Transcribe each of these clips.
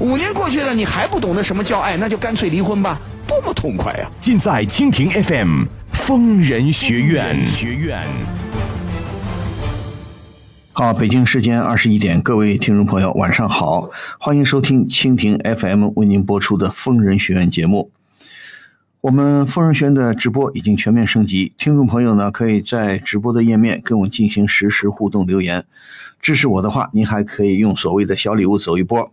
五年过去了，你还不懂得什么叫爱，那就干脆离婚吧，多么痛快啊！尽在蜻蜓 FM 疯人学院。学院。好，北京时间二十一点，各位听众朋友，晚上好，欢迎收听蜻蜓 FM 为您播出的疯人学院节目。我们疯人学院的直播已经全面升级，听众朋友呢可以在直播的页面跟我进行实时互动留言。支持我的话，您还可以用所谓的小礼物走一波。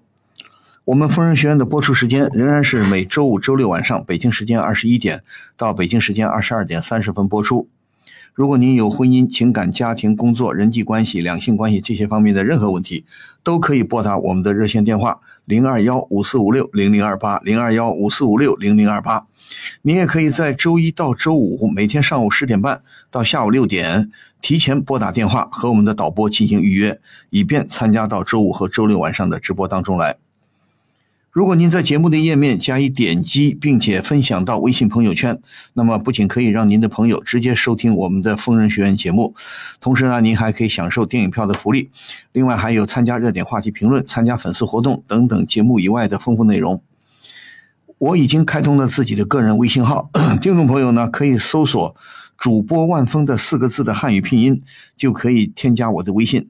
我们疯人学院的播出时间仍然是每周五、周六晚上，北京时间二十一点到北京时间二十二点三十分播出。如果您有婚姻、情感、家庭、工作、人际关系、两性关系这些方面的任何问题，都可以拨打我们的热线电话零二幺五四五六零零二八零二幺五四五六零零二八。您也可以在周一到周五每天上午十点半到下午六点提前拨打电话和我们的导播进行预约，以便参加到周五和周六晚上的直播当中来。如果您在节目的页面加以点击，并且分享到微信朋友圈，那么不仅可以让您的朋友直接收听我们的疯人学院节目，同时呢，您还可以享受电影票的福利，另外还有参加热点话题评论、参加粉丝活动等等节目以外的丰富内容。我已经开通了自己的个人微信号，听众朋友呢可以搜索“主播万峰”的四个字的汉语拼音，就可以添加我的微信。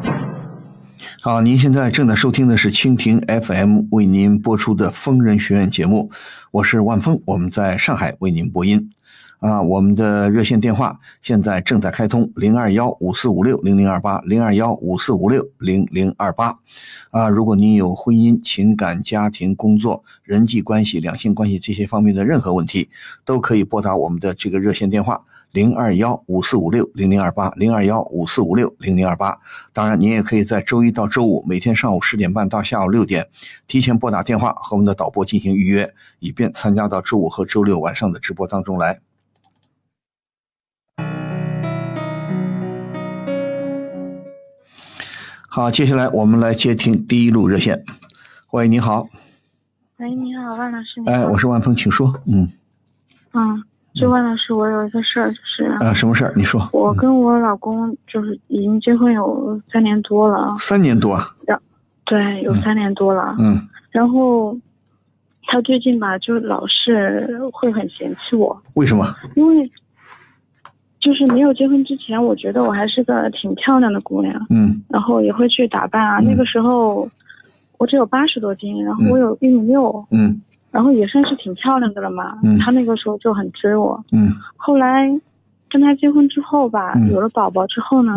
好，您现在正在收听的是蜻蜓 FM 为您播出的疯人学院节目，我是万峰，我们在上海为您播音。啊，我们的热线电话现在正在开通，零二幺五四五六零零二八，零二幺五四五六零零二八。啊，如果您有婚姻、情感、家庭、工作、人际关系、两性关系这些方面的任何问题，都可以拨打我们的这个热线电话。零二幺五四五六零零二八，零二幺五四五六零零二八。当然，您也可以在周一到周五每天上午十点半到下午六点，提前拨打电话和我们的导播进行预约，以便参加到周五和周六晚上的直播当中来。好，接下来我们来接听第一路热线。喂，你好。喂，你好，万老师。哎，我是万峰，请说。嗯。嗯。就万老师，我有一个事儿，就是啊，什么事儿？你说。我跟我老公就是已经结婚有三年多了。三年多。然，对，有三年多了。嗯。然后，他最近吧，就老是会很嫌弃我。为什么？因为，就是没有结婚之前，我觉得我还是个挺漂亮的姑娘。嗯。然后也会去打扮啊。那个时候，我只有八十多斤，然后我有一米六。嗯。然后也算是挺漂亮的了嘛，他那个时候就很追我。嗯，后来跟他结婚之后吧，有了宝宝之后呢，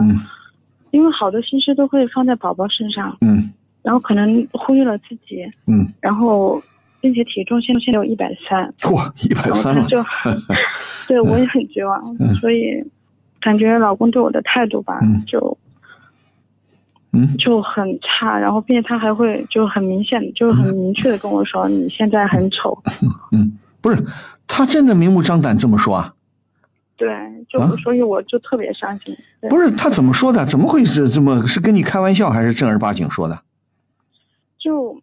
因为好多心思都会放在宝宝身上。嗯，然后可能忽略了自己。嗯，然后并且体重现在现在有一百三。哇，一百三就，对我也很绝望，所以感觉老公对我的态度吧，就。嗯，就很差，然后并且他还会就很明显，就是很明确的跟我说你现在很丑。嗯，不是，他真的明目张胆这么说啊？对，就所以我就特别伤心。不是他怎么说的？怎么会是这么？是跟你开玩笑还是正儿八经说的？就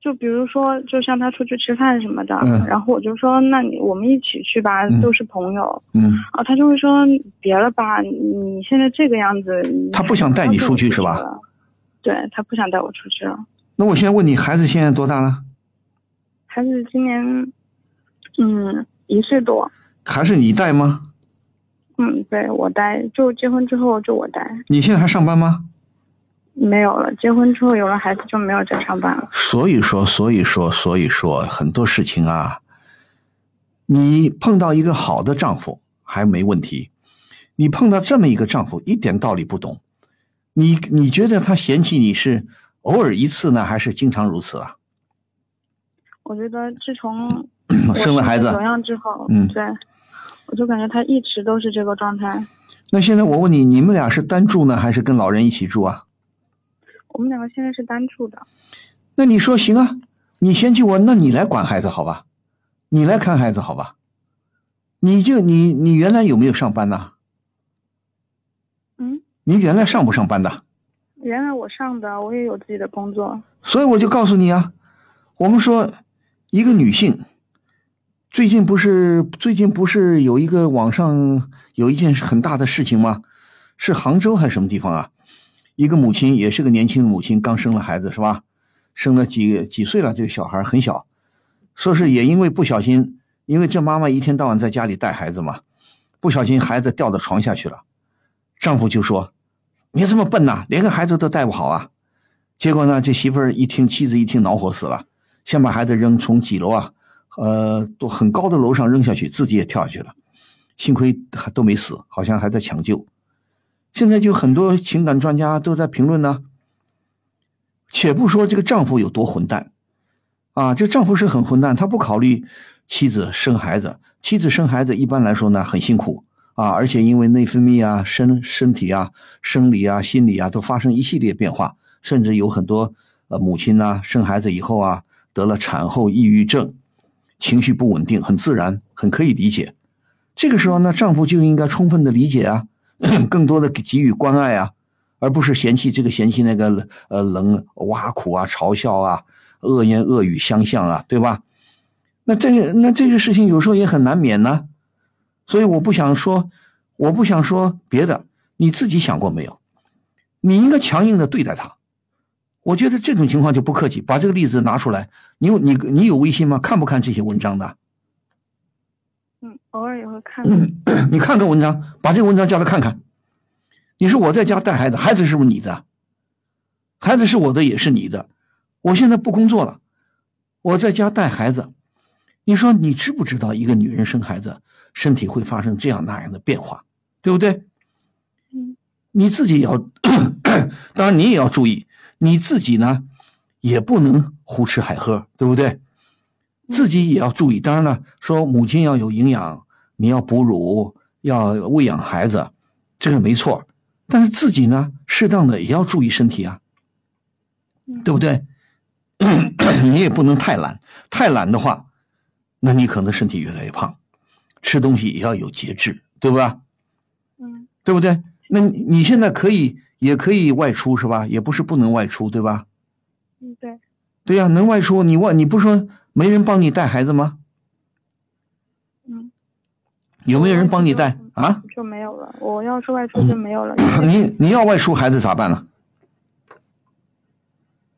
就比如说，就像他出去吃饭什么的，然后我就说那你我们一起去吧，都是朋友。嗯，啊，他就会说别了吧，你现在这个样子。他不想带你出去是吧？对他不想带我出去了。那我现在问你，孩子现在多大了？孩子今年，嗯，一岁多。还是你带吗？嗯，对我带，就结婚之后就我带。你现在还上班吗？没有了，结婚之后有了孩子就没有再上班了。所以说，所以说，所以说，很多事情啊，你碰到一个好的丈夫还没问题，你碰到这么一个丈夫，一点道理不懂，你你觉得他嫌弃你是偶尔一次呢，还是经常如此啊？我觉得自从 生了孩子走样之后，嗯对，我就感觉他一直都是这个状态。那现在我问你，你们俩是单住呢，还是跟老人一起住啊？我们两个现在是单住的。那你说行啊？你嫌弃我，那你来管孩子好吧？你来看孩子好吧？你就你你原来有没有上班呢？嗯，你原来上不上班的？原来我上的，我也有自己的工作。所以我就告诉你啊，我们说一个女性，最近不是最近不是有一个网上有一件很大的事情吗？是杭州还是什么地方啊？一个母亲也是个年轻的母亲，刚生了孩子是吧？生了几几岁了？这个小孩很小，说是也因为不小心，因为这妈妈一天到晚在家里带孩子嘛，不小心孩子掉到床下去了，丈夫就说：“你这么笨呐、连个孩子都带不好啊！”结果呢，这媳妇儿一听，妻子一听恼火死了，先把孩子扔从几楼啊，呃，都很高的楼上扔下去，自己也跳下去了，幸亏还都没死，好像还在抢救。现在就很多情感专家都在评论呢。且不说这个丈夫有多混蛋，啊，这丈夫是很混蛋，他不考虑妻子生孩子，妻子生孩子一般来说呢很辛苦啊，而且因为内分泌啊、身身体啊、生理啊、心理啊都发生一系列变化，甚至有很多呃母亲呢、生孩子以后啊得了产后抑郁症，情绪不稳定，很自然，很可以理解。这个时候呢，丈夫就应该充分的理解啊，更多的给予关爱啊，而不是嫌弃这个嫌弃那个呃冷挖苦啊、嘲笑啊、恶言恶语相向啊，对吧？那这个那这个事情有时候也很难免呢，所以我不想说，我不想说别的，你自己想过没有？你应该强硬的对待他。我觉得这种情况就不客气，把这个例子拿出来。你有你你有微信吗？看不看这些文章的？嗯，偶尔也会看。你看看文章，把这个文章叫他看看。你说我在家带孩子，孩子是不是你的？孩子是我的，也是你的。我现在不工作了，我在家带孩子。你说你知不知道，一个女人生孩子，身体会发生这样那样的变化，对不对？嗯，你自己也要，当然你也要注意，你自己呢，也不能胡吃海喝，对不对？自己也要注意。当然了，说母亲要有营养，你要哺乳，要喂养孩子，这个没错。但是自己呢，适当的也要注意身体啊，对不对？你也不能太懒，太懒的话，那你可能身体越来越胖。吃东西也要有节制，对吧？嗯对不对？那你你现在可以，也可以外出是吧？也不是不能外出，对吧？嗯，对，对呀、能外出，你外你不说没人帮你带孩子吗？嗯，有没有人帮你带啊？就没有了。我要是外出就没有了，你你要外出，孩子咋办呢？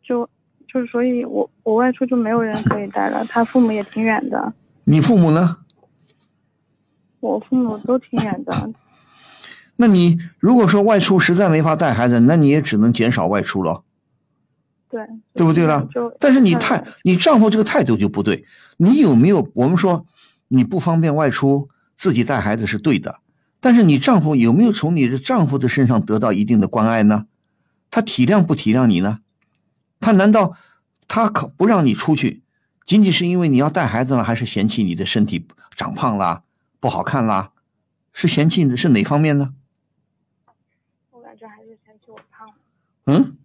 就就是所以我我外出就没有人可以带了。他父母也挺远的，你父母呢？我父母都挺远的。那你如果说外出实在没法带孩子，那你也只能减少外出了，对，对不对了就？但是你看态，你丈夫这个态度就不对。你有没有？我们说你不方便外出，自己带孩子是对的，但是你丈夫有没有从你的丈夫的身上得到一定的关爱呢？他体谅不体谅你呢？他难道他可不让你出去，仅仅是因为你要带孩子了，还是嫌弃你的身体长胖啦、不好看啦？是嫌弃的是哪方面呢？我感觉还是嫌弃我胖。嗯，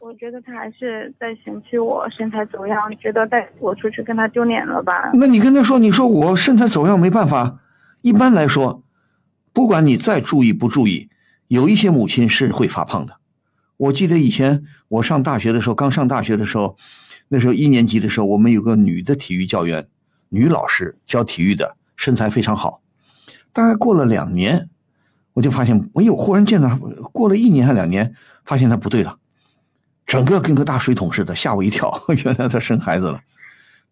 我觉得他还是在嫌弃我身材走样，觉得带我出去跟他丢脸了吧？那你跟他说，你说我身材走样没办法。一般来说，不管你再注意不注意，有一些母亲是会发胖的。我记得以前我上大学的时候，刚上大学的时候，那时候一年级的时候，我们有个女的体育教员，女老师教体育的，身材非常好。大概过了两年，我就发现，哎呦，忽然见到，过了一年还两年，发现她不对了，整个跟个大水桶似的，吓我一跳，原来她生孩子了。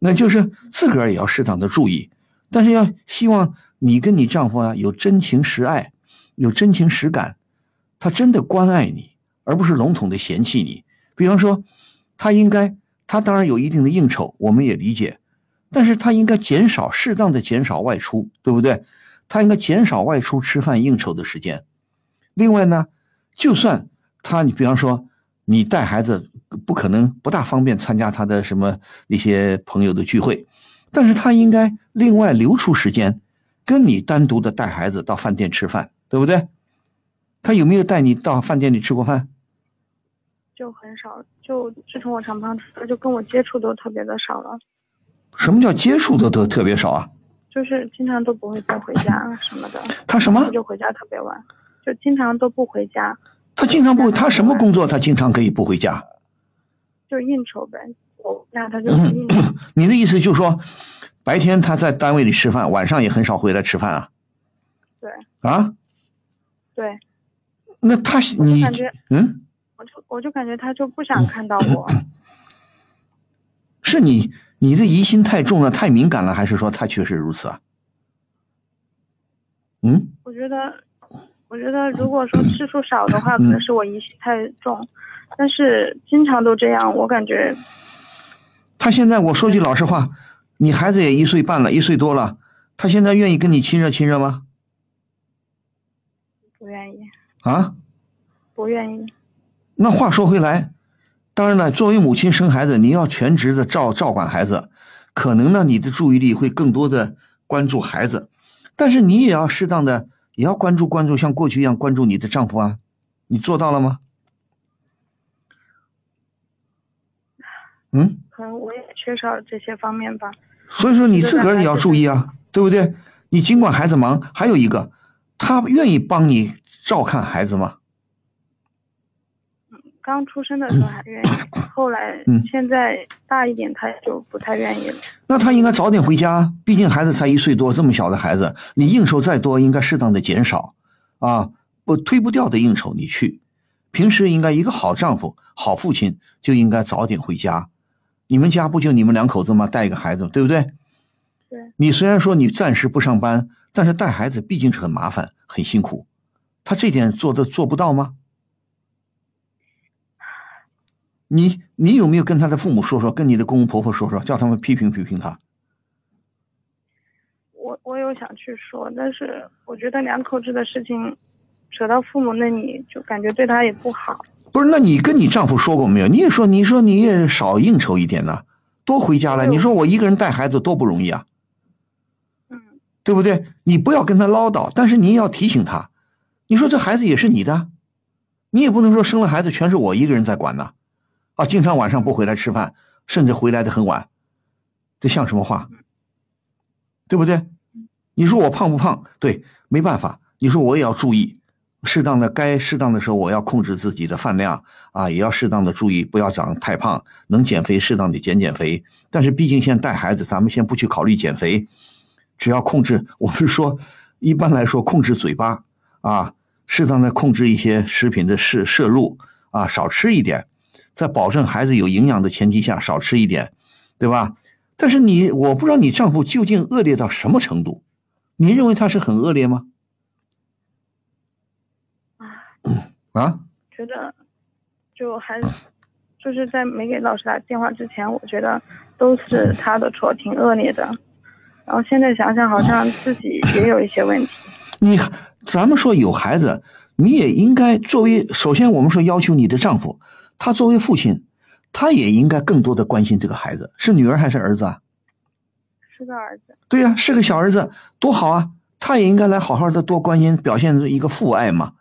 那就是自个儿也要适当的注意，但是要希望你跟你丈夫啊有真情实爱，有真情实感，他真的关爱你，而不是笼统的嫌弃你。比方说，他应该，他当然有一定的应酬，我们也理解，但是他应该减少，适当的减少外出，对不对？他应该减少外出吃饭应酬的时间。另外呢，就算他，你比方说，你带孩子不可能不大方便参加他的什么一些朋友的聚会，但是他应该另外留出时间，跟你单独的带孩子到饭店吃饭，对不对？他有没有带你到饭店里吃过饭？就很少，就自从我长胖出来，就跟我接触都特别的少了。什么叫接触的特特别少啊？就是经常都不会再回家什么的。他什么？就回家特别晚，就经常都不回家。他经常不，他什么工作？他经常可以不回家？就应酬呗。哦那他就应酬。你的意思就是说，白天他在单位里吃饭，晚上也很少回来吃饭啊？对。啊？对。那他你感觉嗯？我就我就感觉他就不想看到我。是你你的疑心太重了，太敏感了，还是说他确实如此啊？嗯？我觉得，我觉得如果说次数少的话，可能是我疑心太重，但是经常都这样，我感觉。他现在我说句老实话，你孩子也一岁半了，一岁多了，他现在愿意跟你亲热亲热吗？不愿意。啊？不愿意。那话说回来，当然了，作为母亲生孩子，你要全职的照照管孩子，可能呢，你的注意力会更多的关注孩子，但是你也要适当的也要关注关注，像过去一样关注你的丈夫啊，你做到了吗？嗯，可能我也缺少这些方面吧。所以说你自个儿也要注意啊，对不对？你尽管孩子忙，还有一个，他愿意帮你照看孩子吗？刚出生的时候还愿意，后来现在大一点他就不太愿意了。那他应该早点回家，毕竟孩子才一岁多，这么小的孩子，你应酬再多，应该适当的减少，啊，不推不掉的应酬你去。平时应该一个好丈夫、好父亲就应该早点回家。你们家不就你们两口子吗？带一个孩子，对不对？对。你虽然说你暂时不上班，但是带孩子毕竟是很麻烦、很辛苦。他这点做的做不到吗？你你有没有跟他的父母说说，跟你的公公婆婆说说，叫他们批评批评他？我我有想去说，但是我觉得两口子的事情扯到父母那里，就感觉对他也不好。不是，那你跟你丈夫说过没有？你也说，你说你也少应酬一点呢，多回家了。你说我一个人带孩子多不容易啊，嗯，对不对？你不要跟他唠叨，但是你也要提醒他。你说这孩子也是你的，你也不能说生了孩子全是我一个人在管呢。啊，啊经常晚上不回来吃饭，甚至回来的很晚，这像什么话？对不对？你说我胖不胖？对，没办法。你说我也要注意，适当的该适当的时候我要控制自己的饭量啊，也要适当的注意，不要长太胖。能减肥，适当的减减肥。但是毕竟现在带孩子，咱们先不去考虑减肥，只要控制。我们说，一般来说，控制嘴巴啊，适当的控制一些食品的摄摄入啊，少吃一点。在保证孩子有营养的前提下，少吃一点，对吧？但是你，我不知道你丈夫究竟恶劣到什么程度？你认为他是很恶劣吗？啊？觉得，就还就是在没给老师打电话之前，我觉得都是他的错，挺恶劣的。然后现在想想，好像自己也有一些问题。你，咱们说有孩子，你也应该作为首先，我们说要求你的丈夫。他作为父亲，他也应该更多的关心这个孩子，是女儿还是儿子啊？是个儿子。对呀，是个小儿子，多好啊！他也应该来好好的多关心，表现出一个父爱嘛，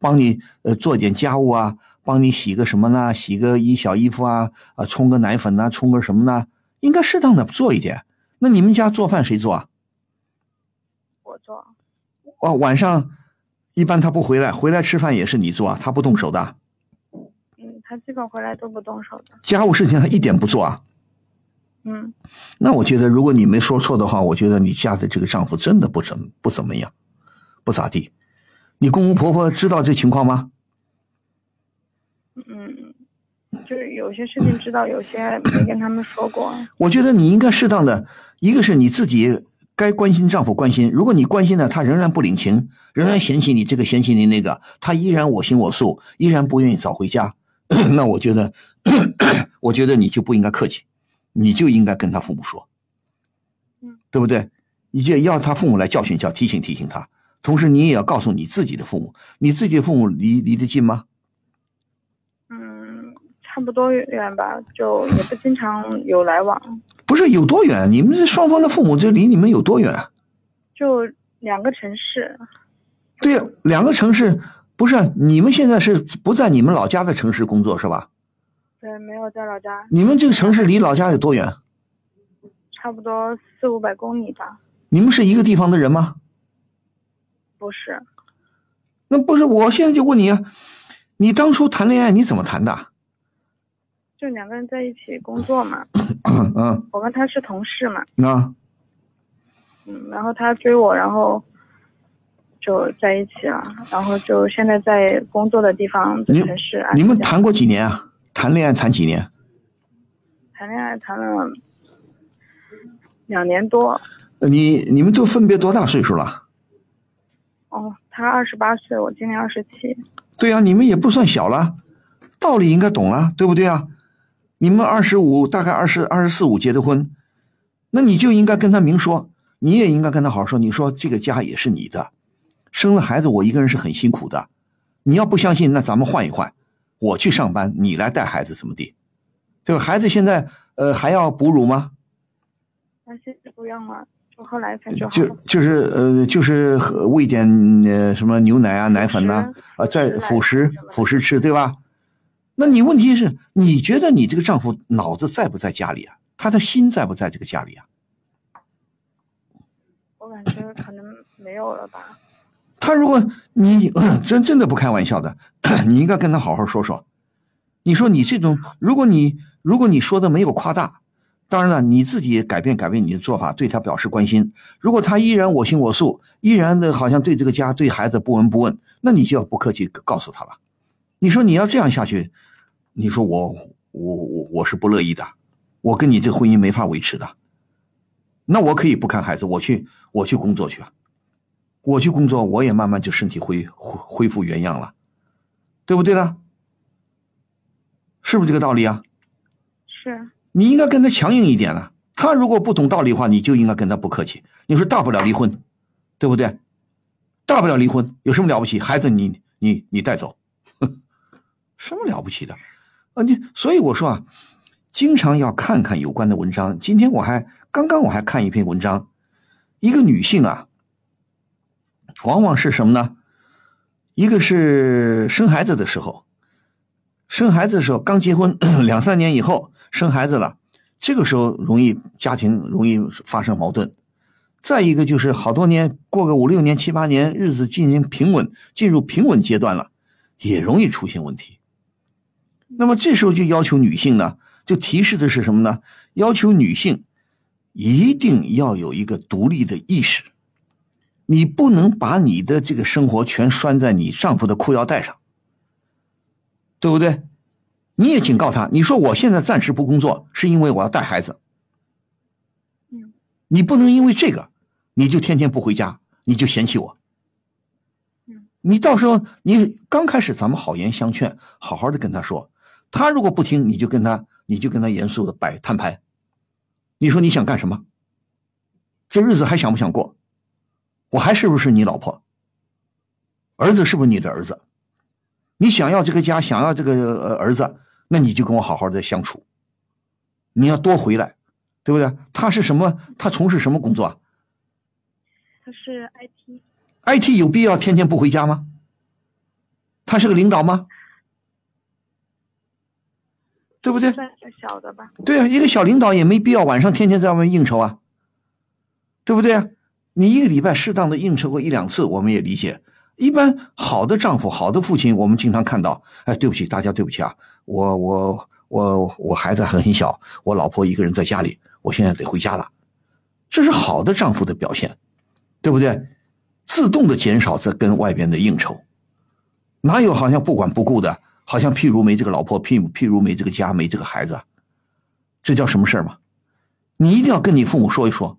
帮你呃做点家务啊，帮你洗个什么呢？洗个衣小衣服啊，啊，冲个奶粉呐，冲个什么呢？应该适当的做一点。那你们家做饭谁做啊？我做。哦，晚上一般他不回来，回来吃饭也是你做啊，他不动手的。他基本回来都不动手的，家务事情他一点不做啊。嗯，那我觉得如果你没说错的话，我觉得你嫁的这个丈夫真的不怎不怎么样，不咋地。你公公婆婆知道这情况吗？嗯，就是有些事情知道，有些没跟他们说过。我觉得你应该适当的，一个是你自己该关心丈夫关心。如果你关心了，他仍然不领情，仍然嫌弃你这个嫌弃你那个，他依然我行我素，依然不愿意早回家，那我觉得，我觉得你就不应该客气，你就应该跟他父母说，嗯，对不对？你就要他父母来教训教提醒提醒他，同时你也要告诉你自己的父母，你自己的父母离离得近吗？嗯，差不多远吧，就也不经常有来往，不是有多远？你们这双方的父母就离你们有多远？啊就两个城市。对呀，两个城市不是你们现在是不在你们老家的城市工作是吧？对，没有在老家，你们这个城市离老家有多远？差不多四五百公里吧。你们是一个地方的人吗？不是，那不是，我现在就问你啊，你当初谈恋爱你怎么谈的？就两个人在一起工作嘛。嗯我跟他是同事嘛，啊，嗯，然后他追我，然后就在一起了，然后就现在在工作的地方城市。你们谈过几年啊？谈恋爱谈几年？谈恋爱谈了两年多，呃你你们都分别多大岁数了？哦，他二十八岁，我今年二十七，对呀、你们也不算小了，道理应该懂了，对不对啊？你们二十五，大概二十二十四五结的婚，那你就应该跟他明说，你也应该跟他好好说，你说这个家也是你的，生了孩子我一个人是很辛苦的，你要不相信，那咱们换一换，我去上班，你来带孩子，怎么地？对吧？孩子现在呃还要哺乳吗？那现在不用了，就后来才就好就了。就是呃就是喝喂点呃什么牛奶啊奶粉呐、啊，在辅食辅食吃对吧？那你问题是，你觉得你这个丈夫脑子在不在家里啊？他的心在不在这个家里啊？我感觉可能没有了吧。他如果你 真真的不开玩笑的，你应该跟他好好说说。你说你这种，如果你如果你说的没有夸大，当然了，你自己改变改变你的做法，对他表示关心。如果他依然我行我素，依然的好像对这个家对孩子不闻不问，那你就要不客气告诉他了。你说你要这样下去，你说我我我我是不乐意的，我跟你这婚姻没法维持的。那我可以不看孩子，我去我去工作去啊。我去工作，我也慢慢就身体恢恢恢复原样了，对不对呢？是不是这个道理啊？是，你应该跟他强硬一点了。他如果不懂道理的话，你就应该跟他不客气。你说大不了离婚，对不对？大不了离婚，有什么了不起？孩子你你你带走，什么了不起的？啊，你所以我说啊，经常要看看有关的文章。今天我还刚刚我还看一篇文章，一个女性啊，往往是什么呢？一个是生孩子的时候，生孩子的时候刚结婚 两三年以后生孩子了，这个时候容易家庭容易发生矛盾。再一个就是好多年过个五六年七八年，日子进行平稳，进入平稳阶段了，也容易出现问题。那么这时候就要求女性呢，就提示的是什么呢？要求女性一定要有一个独立的意识。你不能把你的这个生活全拴在你丈夫的裤腰带上，对不对？你也警告他，你说我现在暂时不工作，是因为我要带孩子。嗯，你不能因为这个，你就天天不回家，你就嫌弃我。嗯，你到时候你刚开始咱们好言相劝，好好的跟他说，他如果不听，你就跟他，你就跟他严肃的摆摊牌。你说你想干什么？这日子还想不想过？我还是不是你老婆？儿子是不是你的儿子？你想要这个家，想要这个呃儿子，那你就跟我好好的相处。你要多回来，对不对？他是什么？他从事什么工作啊他是 IT，？IT 有必要天天不回家吗？他是个领导吗？对不对？算是小的吧。对啊，一个小领导也没必要晚上天天在外面应酬啊，对不对啊？你一个礼拜适当的应酬过一两次，我们也理解。一般好的丈夫、好的父亲，我们经常看到，哎，对不起，大家对不起啊，我我我我孩子还很小，我老婆一个人在家里，我现在得回家了，这是好的丈夫的表现，对不对？自动的减少在跟外边的应酬，哪有好像不管不顾的，好像譬如没这个老婆，譬譬如没这个家，没这个孩子，这叫什么事儿吗？你一定要跟你父母说一说。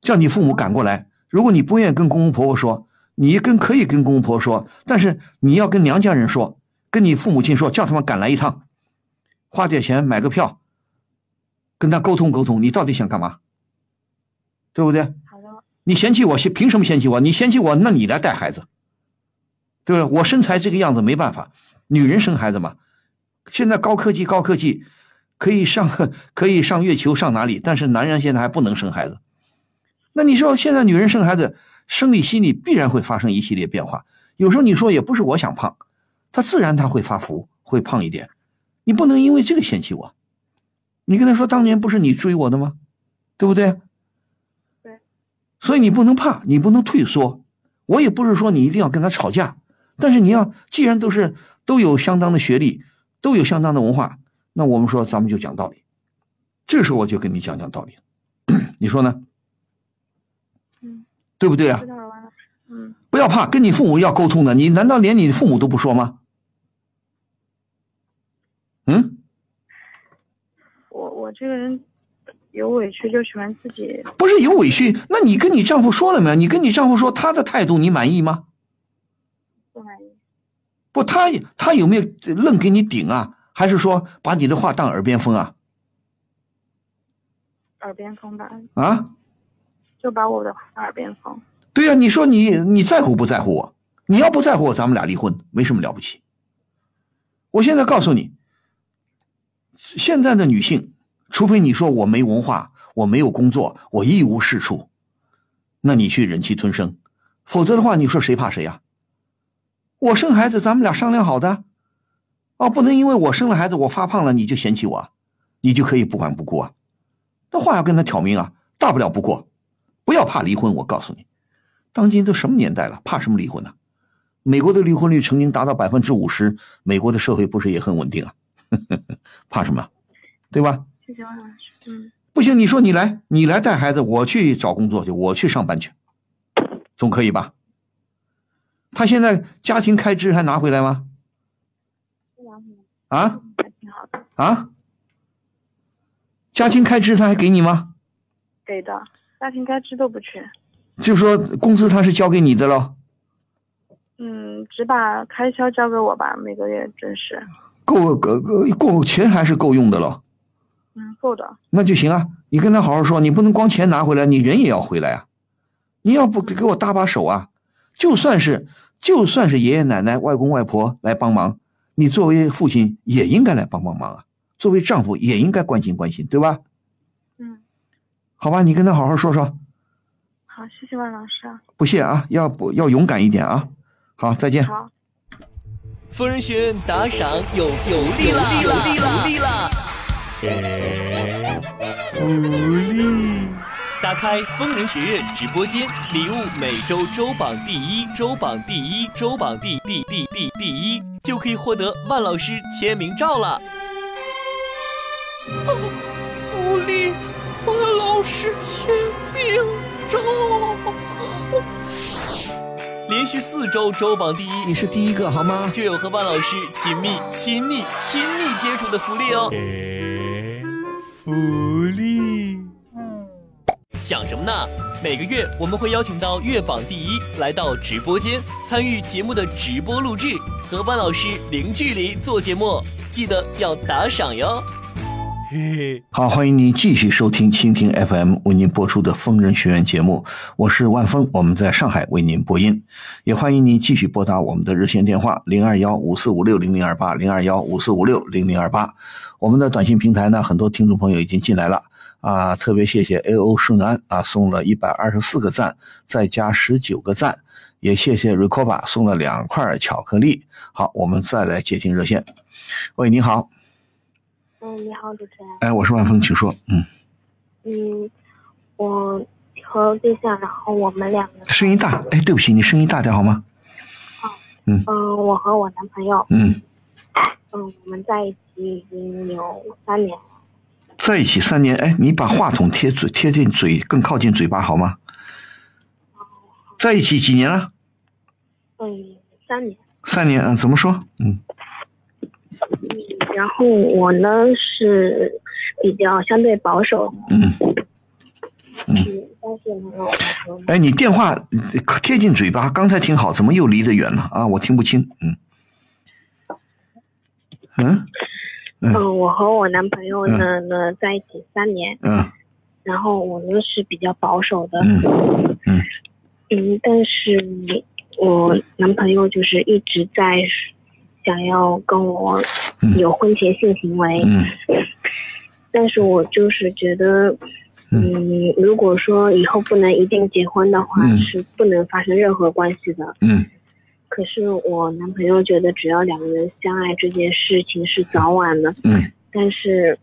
叫你父母赶过来。如果你不愿意跟公公婆婆说，你跟可以跟公公婆婆说，但是你要跟娘家人说，跟你父母亲说，叫他们赶来一趟，花点钱买个票，跟他沟通沟通，你到底想干嘛？对不对？好的，你嫌弃我，嫌凭什么嫌弃我？你嫌弃我，那你来带孩子，对不对？我身材这个样子没办法，女人生孩子嘛，现在高科技，高科技可以上 可以上月球，上哪里？但是男人现在还不能生孩子。那你说现在女人生孩子，生理心理必然会发生一系列变化。有时候你说也不是我想胖，她自然她会发福，会胖一点。你不能因为这个嫌弃我。你跟她说当年不是你追我的吗？对不对？对。所以你不能怕，你不能退缩。我也不是说你一定要跟她吵架，但是你要既然都是都有相当的学历，都有相当的文化，那我们说咱们就讲道理。这个时候我就跟你讲讲道理，你说呢？嗯，对不对啊。嗯，不要怕，跟你父母要沟通的。你难道连你父母都不说吗？嗯，我我这个人有委屈就喜欢自己，不是有委屈，那你跟你丈夫说了没有？你跟你丈夫说他的态度你满意吗？不满意。不，他他有没有愣给你顶啊？还是说把你的话当耳边风啊？耳边风吧，啊，就把我的话当耳边风。对呀、你说你你在乎不在乎我？你要不在乎我，咱们俩离婚，没什么了不起。我现在告诉你，现在的女性，除非你说我没文化，我没有工作，我一无是处，那你去忍气吞声，否则的话，你说谁怕谁呀、我生孩子，咱们俩商量好的，哦，不能因为我生了孩子，我发胖了，你就嫌弃我，你就可以不管不顾啊。那话要跟他挑明啊，大不了不过，不要怕离婚。我告诉你，当今都什么年代了，怕什么离婚呢、美国的离婚率曾经达到百分之五十，美国的社会不是也很稳定啊？怕什么？对吧？谢谢王老师。嗯，不行，你说你来，你来带孩子，我去找工作去，我去上班去，总可以吧？他现在家庭开支还拿回来吗？啊啊？家庭开支他还给你吗？给的，家庭开支都不缺。就说工资他是交给你的喽，嗯，只把开销交给我吧，每个月准时。够够够够钱还是够用的喽，嗯，够的。那就行啊。你跟他好好说，你不能光钱拿回来，你人也要回来啊。你要不给给我搭把手啊，就算是就算是爷爷奶奶、外公外婆来帮忙，你作为父亲也应该来帮帮忙啊。作为丈夫也应该关心关心，对吧？嗯，好吧，你跟他好好说说，好，谢谢万老师啊。不谢啊，要不要勇敢一点啊。好，再见。好。疯人学院打赏有有利啦，有利啦，有利啦！福利！打开疯人学院直播间，礼物每周周榜第一，周榜第一，周榜第第第第第一，就可以获得万老师签名照了。哦，福利！万老师签名照。连续四周周榜第一，你是第一个好吗？就有和万老师亲密、亲密、亲密接触的福利哦。福利，想什么呢？每个月我们会邀请到月榜第一来到直播间，参与节目的直播录制，和万老师零距离做节目，记得要打赏哟。好，欢迎您继续收听蜻蜓 FM 为您播出的《疯人学院》节目，我是万峰，我们在上海为您播音，也欢迎您继续拨打我们的热线电话零二幺五四五六零零二八零二幺五四五六零零二八。我们的短信平台呢，很多听众朋友已经进来了啊，特别谢谢 A O 顺安啊送了一百二十四个赞，再加十九个赞，也谢谢 Recoba 送了两块巧克力。好，我们再来接听热线。喂，你好，嗯，你好，主持人。哎，我是万峰，请说，嗯。嗯，我和对象，然后我们两个，声音大，哎，对不起，你声音大点好吗？嗯，我和我男朋友，嗯，嗯，我们在一起已经有三年了。在一起三年，哎，你把话筒贴嘴贴近嘴，更靠近嘴巴好吗？在一起几年了？嗯，三年。三年，嗯，怎么说？嗯嗯，然后我呢是比较相对保守，嗯。嗯，但是能让我说吗？哎，你电话呃贴近嘴巴，刚才挺好，怎么又离得远了？啊？我听不清。嗯，嗯？嗯，我和我男朋友呢呢在一起三年，嗯。然后我呢是比较保守的，嗯。嗯。嗯，但是我男朋友就是一直在想要跟我有婚前性行为，嗯 但是我就是觉得，嗯，如果说以后不能一定结婚的话，嗯是不能发生任何关系的。嗯可是我男朋友觉得，只要两个人相爱，这件事情是早晚的。嗯但是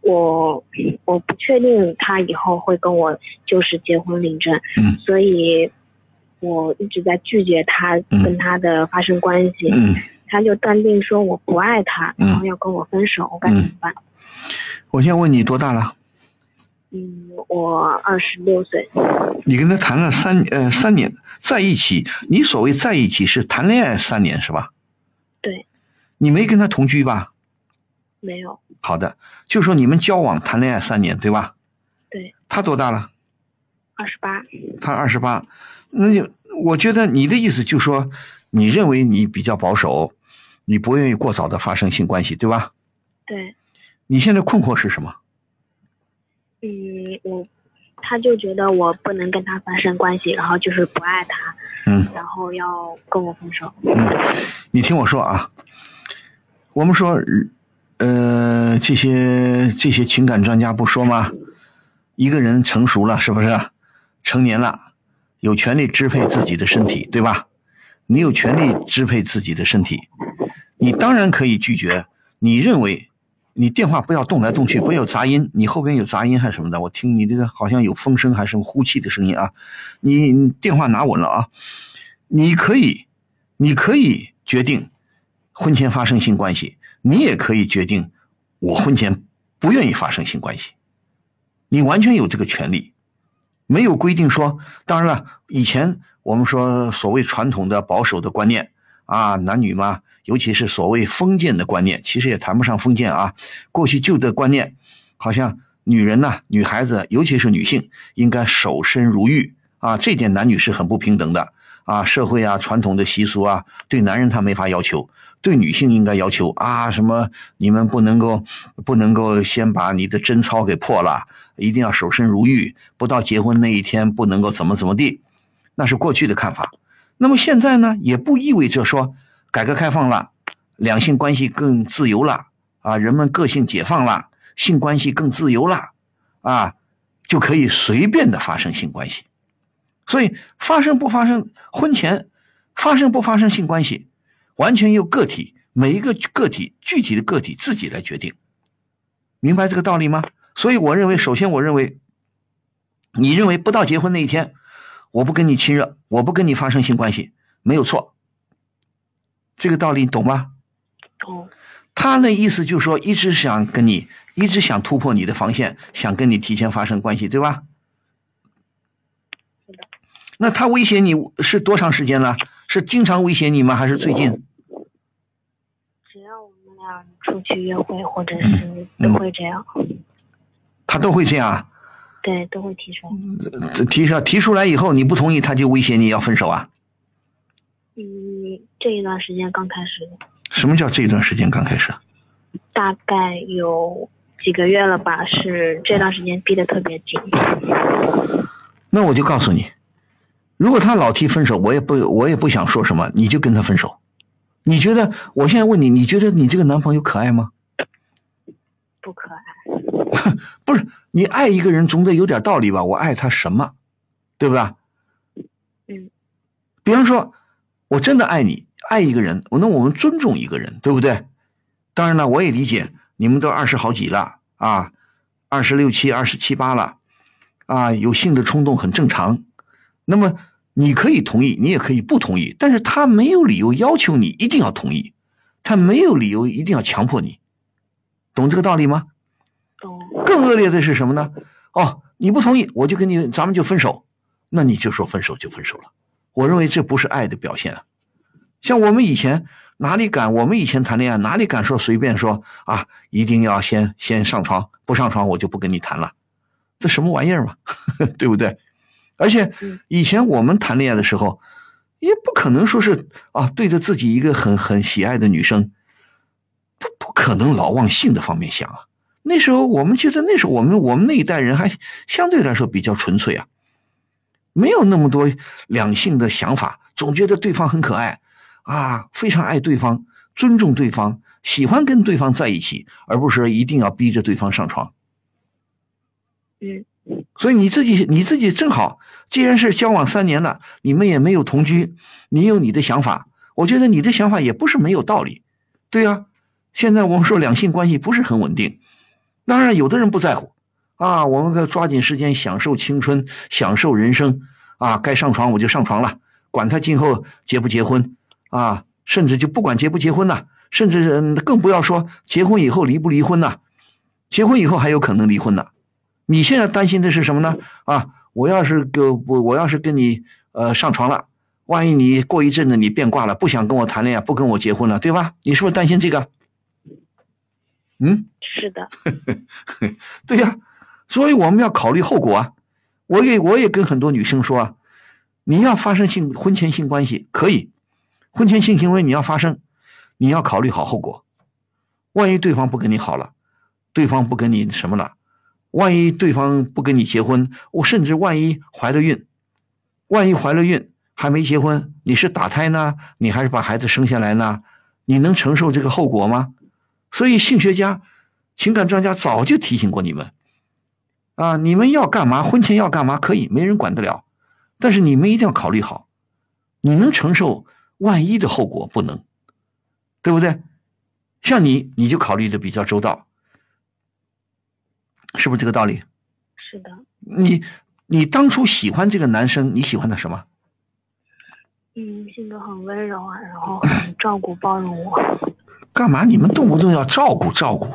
我我不确定他以后会跟我就是结婚领证，嗯所以我一直在拒绝他嗯跟他的发生关系。嗯，他就断定说我不爱他，嗯然后要跟我分手，我该怎么办？我先问你多大了？嗯，我二十六岁，你跟他谈了三呃三年，在一起，你所谓在一起是谈恋爱三年是吧？对，你没跟他同居吧？没有，好的，就说你们交往谈恋爱三年对吧？对，他多大了？二十八，他二十八，那就我觉得你的意思就是说，你认为你比较保守，你不愿意过早的发生性关系，对吧？对，你现在困惑是什么？嗯，我他就觉得我不能跟他发生关系，然后就是不爱他，嗯然后要跟我分手。嗯你听我说啊，我们说，呃，这些这些情感专家不说吗？一个人成熟了，是不是？成年了，有权利支配自己的身体，对吧？你有权利支配自己的身体，你当然可以拒绝。你认为，你电话不要动来动去，不要杂音，你后边有杂音还是什么的？我听你这个好像有风声还是什么呼气的声音啊？你电话拿稳了啊！你可以，你可以决定婚前发生性关系，你也可以决定我婚前不愿意发生性关系，你完全有这个权利，没有规定说。当然了，以前我们说所谓传统的保守的观念啊，男女嘛，尤其是所谓封建的观念，其实也谈不上封建啊。过去旧的观念，好像女人呐、女孩子，尤其是女性，应该守身如玉啊，这点男女是很不平等的。啊，社会啊，传统的习俗啊，对男人他没法要求，对女性应该要求啊，什么你们不能够不能够先把你的贞操给破了，一定要守身如玉，不到结婚那一天不能够怎么怎么地，那是过去的看法。那么现在呢，也不意味着说改革开放了，两性关系更自由了啊，人们个性解放了，性关系更自由了啊，就可以随便的发生性关系。所以发生不发生婚前发生不发生性关系，完全由个体每一个个体具体的个体自己来决定，明白这个道理吗？所以我认为，首先我认为，你认为不到结婚那一天，我不跟你亲热，我不跟你发生性关系，没有错。这个道理懂吗？懂。他那意思就是说，一直想跟你，一直想突破你的防线，想跟你提前发生关系，对吧？那他威胁你是多长时间了？是经常威胁你吗？还是最近？只要我们俩出去约会，或者是都会这样，他都会这样啊？对，都会提出来。呃提出提出来以后，你不同意，他就威胁你要分手啊？嗯，这一段时间刚开始，什么叫这一段时间刚开始？大概有几个月了吧，是这段时间逼得特别紧。那我就告诉你，如果他老提分手，我也不我也不想说什么，你就跟他分手。你觉得？我现在问你，你觉得你这个男朋友可爱吗？不可爱。不是，你爱一个人总得有点道理吧？我爱他什么，对吧？嗯。比方说，我真的爱你，爱一个人，那我们尊重一个人，对不对？当然了，我也理解你们都二十好几了啊，二十六七、二十七八了，啊，有性的冲动很正常。那么你可以同意，你也可以不同意，但是他没有理由要求你一定要同意，他没有理由一定要强迫你，懂这个道理吗？懂。更恶劣的是什么呢？哦，你不同意，我就跟你，咱们就分手，那你就说分手就分手了。我认为这不是爱的表现啊。像我们以前哪里敢，我们以前谈恋爱哪里敢说随便说啊，一定要先先上床，不上床我就不跟你谈了，这什么玩意儿嘛，对不对？而且嗯以前我们谈恋爱的时候，也不可能说是啊，对着自己一个很很喜爱的女生，不不可能老往性的方面想啊。那时候我们觉得那时候我们我们那一代人还相对来说比较纯粹啊，没有那么多两性的想法，总觉得对方很可爱啊，非常爱对方，尊重对方，喜欢跟对方在一起，而不是一定要逼着对方上床。嗯所以你自己你自己正好，既然是交往三年了，你们也没有同居，你有你的想法，我觉得你的想法也不是没有道理，对呀、现在我们说两性关系不是很稳定，当然有的人不在乎，啊，我们该抓紧时间享受青春，享受人生，啊，该上床我就上床了，管他今后结不结婚，啊，甚至就不管结不结婚呐、甚至嗯更不要说结婚以后离不离婚呐、结婚以后还有可能离婚呢。你现在担心的是什么呢？啊，我要是跟我我要是跟你呃上床了，万一你过一阵子你变卦了，不想跟我谈恋爱，不跟我结婚了，对吧？你是不是担心这个？嗯，是的，对呀、所以我们要考虑后果啊。我也我也跟很多女生说啊，你要发生性婚前性关系可以，婚前性行为你要发生，你要考虑好后果。万一对方不跟你好了，对方不跟你什么了，万一对方不跟你结婚，我甚至万一怀了孕，万一怀了孕还没结婚，你是打胎呢，你还是把孩子生下来呢？你能承受这个后果吗？所以性学家、情感专家早就提醒过你们，啊，你们要干嘛，婚前要干嘛可以，没人管得了，但是你们一定要考虑好，你能承受万一的后果不能，对不对？像你，你就考虑的比较周到，是不是这个道理？是的，你你当初喜欢这个男生，你喜欢他什么？嗯，性格很温柔啊，然后 很照顾包容我。干嘛你们动不动要照顾照顾？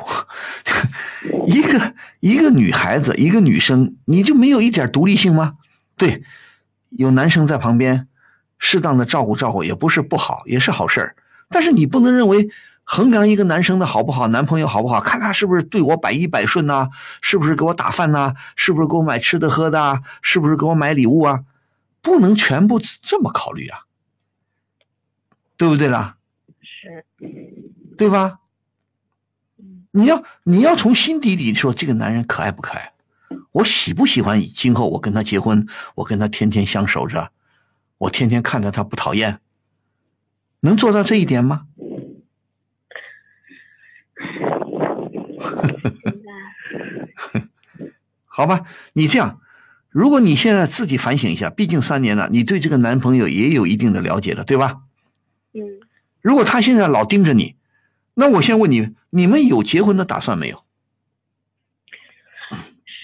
一个一个女孩子，一个女生，你就没有一点独立性吗？对，有男生在旁边，适当的照顾照顾也不是不好，也是好事儿。但是你不能认为衡量一个男生的好不好，男朋友好不好，看他是不是对我百依百顺呐、是不是给我打饭呐、是不是给我买吃的喝的啊，是不是给我买礼物啊？不能全部这么考虑啊，对不对啦？是，对吧？嗯你要你要从心底里说这个男人可爱不可爱，我喜不喜欢今后我跟他结婚，我跟他天天相守着，我天天看着他不讨厌，能做到这一点吗？好吧，你这样，如果你现在自己反省一下，毕竟三年了，你对这个男朋友也有一定的了解了，对吧？嗯，如果他现在老盯着你，那我先问你，你们有结婚的打算没有？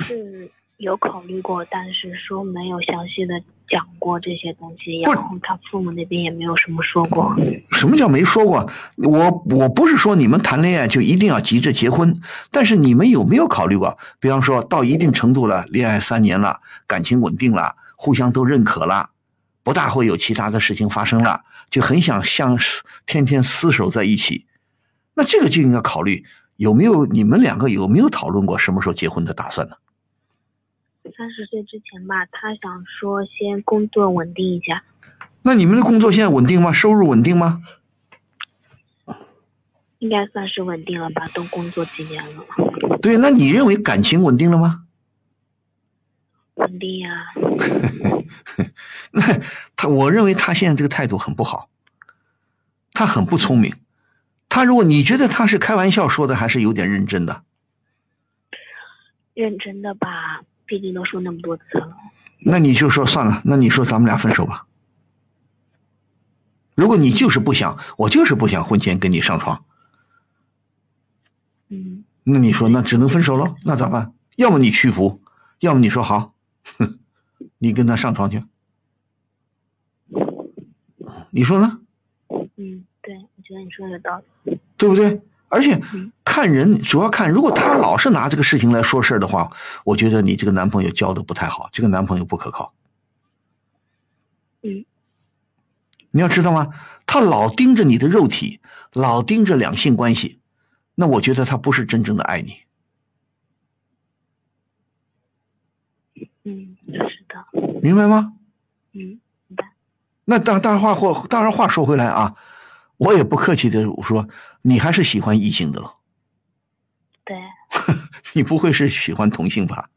是有考虑过，但是说没有详细的讲过这些东西，然后他父母那边也没有什么说过。什么叫没说过？我我不是说你们谈恋爱就一定要急着结婚，但是你们有没有考虑过？比方说到一定程度了，恋爱三年了，感情稳定了，互相都认可了，不大会有其他的事情发生了，就很想像天天厮守在一起。那这个就应该考虑有没有你们两个有没有讨论过什么时候结婚的打算呢？三十岁之前吧，他想说先工作稳定一下。那你们的工作现在稳定吗？收入稳定吗？应该算是稳定了吧，都工作几年了，对，那你认为感情稳定了吗？稳定呀、那他，我认为他现在这个态度很不好，他很不聪明。他如果你觉得他是开玩笑说的，还是有点认真的，认真的吧，毕竟都说那么多次了。那你就说算了，那你说咱们俩分手吧。如果你就是不想，我就是不想婚前跟你上床，嗯，那你说那只能分手喽？那咋办？要么你屈服，要么你说好，哼，你跟他上床去。你说呢？嗯，对，我觉得你说的有道理。对不对？而且嗯看人主要看，如果他老是拿这个事情来说事儿的话，我觉得你这个男朋友交的不太好，这个男朋友不可靠。嗯，你要知道吗？他老盯着你的肉体，老盯着两性关系，那我觉得他不是真正的爱你。嗯，是的。明白吗？嗯，明白。那当当然话或当然话说回来啊，我也不客气的说，你还是喜欢异性的了，对，你不会是喜欢同性吧？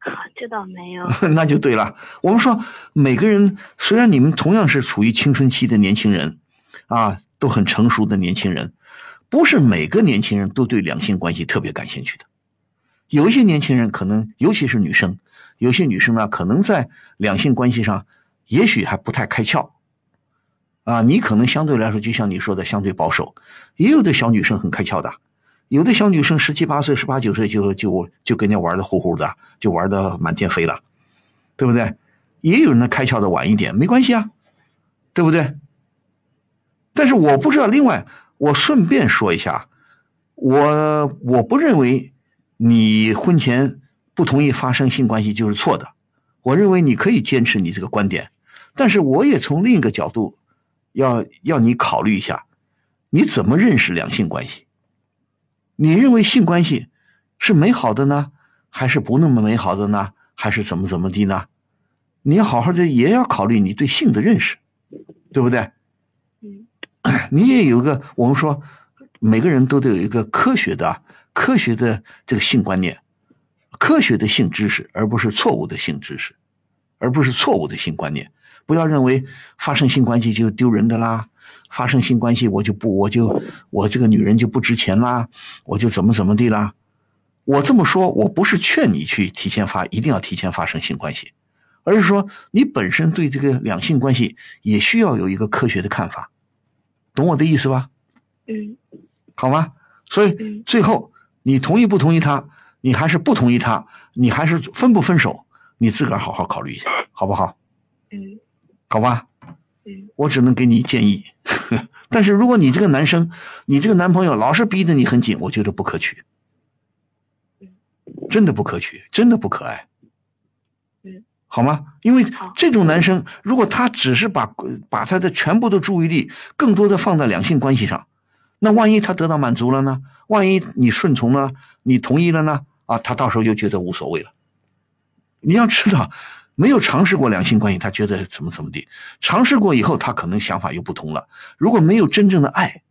这倒没有。那就对了。我们说每个人，虽然你们同样是处于青春期的年轻人，啊，都很成熟的年轻人，不是每个年轻人都对两性关系特别感兴趣的。有一些年轻人可能，尤其是女生，有些女生呢，可能在两性关系上，也许还不太开窍。啊，你可能相对来说，就像你说的，相对保守。也有的小女生很开窍的，有的小女生十七八岁、十八九岁就就就跟人家玩的呼呼的，就玩的满天飞了，对不对？也有人开窍的晚一点，没关系啊，对不对？但是我不知道，另外我顺便说一下，我我不认为你婚前不同意发生性关系就是错的，我认为你可以坚持你这个观点，但是我也从另一个角度要要你考虑一下，你怎么认识两性关系？你认为性关系是美好的呢，还是不那么美好的呢？还是怎么怎么地呢？你好好的，也要考虑你对性的认识，对不对？嗯，你也有个，我们说每个人都得有一个科学的、科学的这个性观念，科学的性知识，而不是错误的性知识，而不是错误的性观念。不要认为发生性关系就丢人的啦，发生性关系我就不，我就我这个女人就不值钱啦，我就怎么怎么地啦。我这么说，我不是劝你去提前发，一定要提前发生性关系，而是说你本身对这个两性关系也需要有一个科学的看法，懂我的意思吧？嗯，好吗？所以嗯最后你同意不同意他，你还是不同意他，你还是分不分手，你自个儿好好考虑一下，好不好？嗯好吧？嗯我只能给你建议，但是如果你这个男生，你这个男朋友老是逼得你很紧，我觉得不可取，真的不可取，真的不可爱，嗯，好吗？因为这种男生，如果他只是把把他的全部的注意力更多的放在两性关系上，那万一他得到满足了呢？万一你顺从了，你同意了呢？啊，他到时候就觉得无所谓了。你要知道，没有尝试过两性关系，他觉得怎么怎么地；尝试过以后，他可能想法又不同了。如果没有真正的爱，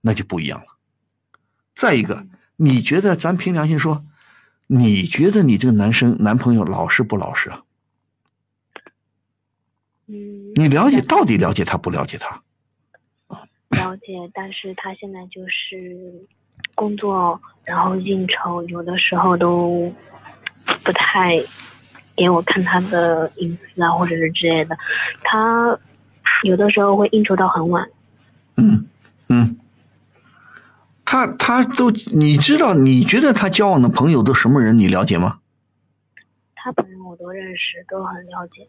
那就不一样了。再一个，你觉得咱凭良心说，你觉得你这个男生男朋友老实不老实啊？嗯，你了解到底了解他不了解他？了解，但是他现在就是工作，然后应酬，有的时候都不太给我看他的隐私啊，或者是之类的。他有的时候会应酬到很晚。嗯嗯，他他都你知道？你觉得他交往的朋友都什么人？你了解吗？他朋友我都认识，都很了解。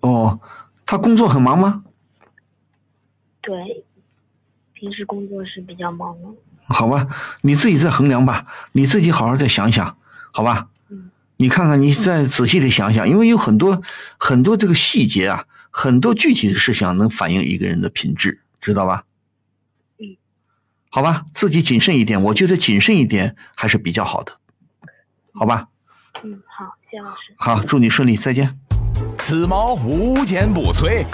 哦，他工作很忙吗？对，平时工作是比较忙的。好吧，你自己再衡量吧，你自己好好再想想，好吧？嗯你看看，你再仔细的想想，因为有很多很多这个细节啊，很多具体的事项能反映一个人的品质，知道吧？嗯，好吧，自己谨慎一点，我觉得谨慎一点还是比较好的，好吧？嗯，好，谢谢老师。好，祝你顺利，再见。此矛无坚不摧，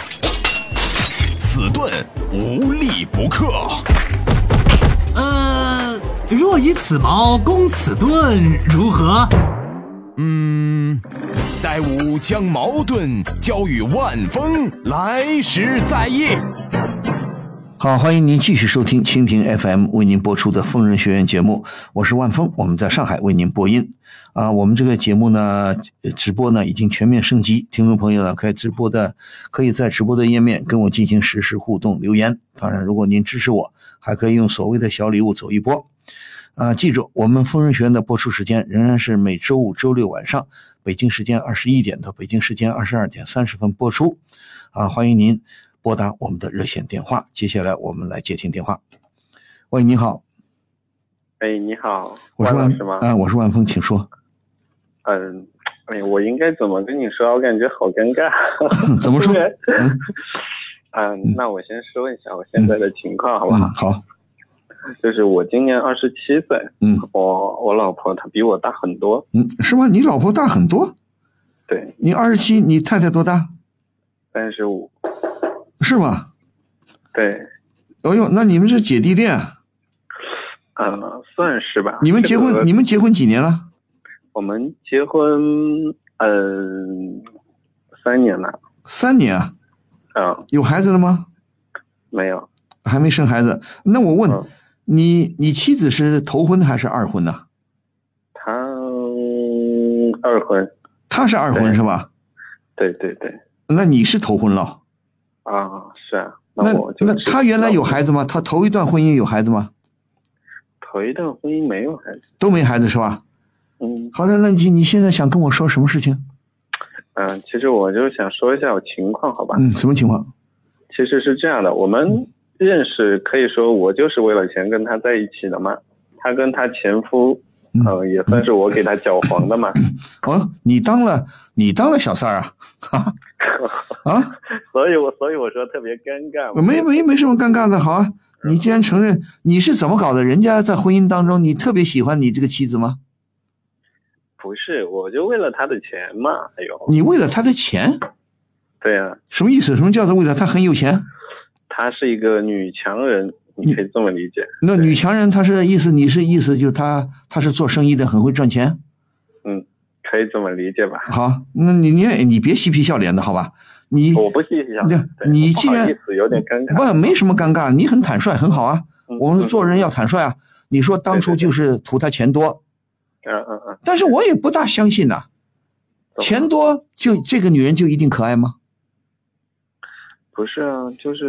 此盾无力不克。呃，若以此矛攻此盾，如何？嗯，待吾将矛盾交与万峰，来时再议。好，欢迎您继续收听蜻蜓 FM 为您播出的疯人学院节目，我是万峰，我们在上海为您播音。啊，我们这个节目呢，直播呢已经全面升级，听众朋友呢可以直播的，可以在直播的页面跟我进行实时互动留言。当然，如果您支持我，还可以用所谓的小礼物走一波。啊，记住，我们疯人学院的播出时间仍然是每周五、周六晚上，北京时间二十一点到北京时间二十二点三十分播出。啊，欢迎您拨打我们的热线电话。接下来我们来接听电话。喂，你好，哎，你好，我是万万老师吗？啊，我是万峰，请说。嗯，哎，我应该怎么跟你说？我感觉好尴尬。怎么说？嗯嗯，那我先说一下我现在的情况，好不好？嗯，好，就是我今年二十七岁，嗯我我老婆她比我大很多，嗯，是吗？你老婆大很多？对，你二十七，你太太多大？三十五，是吗？对，哎呦，那你们是姐弟恋啊？呃，算是吧。你们结婚，这个你们结婚几年了？我们结婚，嗯、三年了，三年啊？嗯、有孩子了吗？没有，还没生孩子。那我问、嗯你，你妻子是头婚还是二婚呢？他二婚，她是二婚是吧？对对对，那你是头婚了？啊，是啊，那我就那她原来有孩子吗？她头一段婚姻有孩子吗？头一段婚姻没有孩子，都没孩子是吧？嗯好的，那你你现在想跟我说什么事情？嗯、其实我就想说一下我情况，好吧？嗯，什么情况？其实是这样的，我们认识可以说我就是为了钱跟他在一起的嘛。他跟他前夫，嗯呃，也算是我给他搅黄的嘛。哦，你当了你当了小三儿啊？啊 啊，所以我所以我说特别尴尬。没没没什么尴尬的，好啊。你既然承认，你是怎么搞的？人家在婚姻当中，你特别喜欢你这个妻子吗？不是，我就为了他的钱嘛。哎呦，你为了他的钱，对呀、什么意思？什么叫做为了他很有钱？她是一个女强人，你可以这么理解。那女强人，她是意思，你是意思就是她她是做生意的，很会赚钱。嗯，可以这么理解吧？好，那你你你别嬉皮笑脸的好吧？你我不嬉皮笑脸你既然有点尴尬。不没什么尴尬，你很坦率，很好啊。嗯我们做人要坦率啊。你说当初就是图他钱多，嗯嗯嗯，但是我也不大相信呐、钱多就这个女人就一定可爱吗？不是啊，就是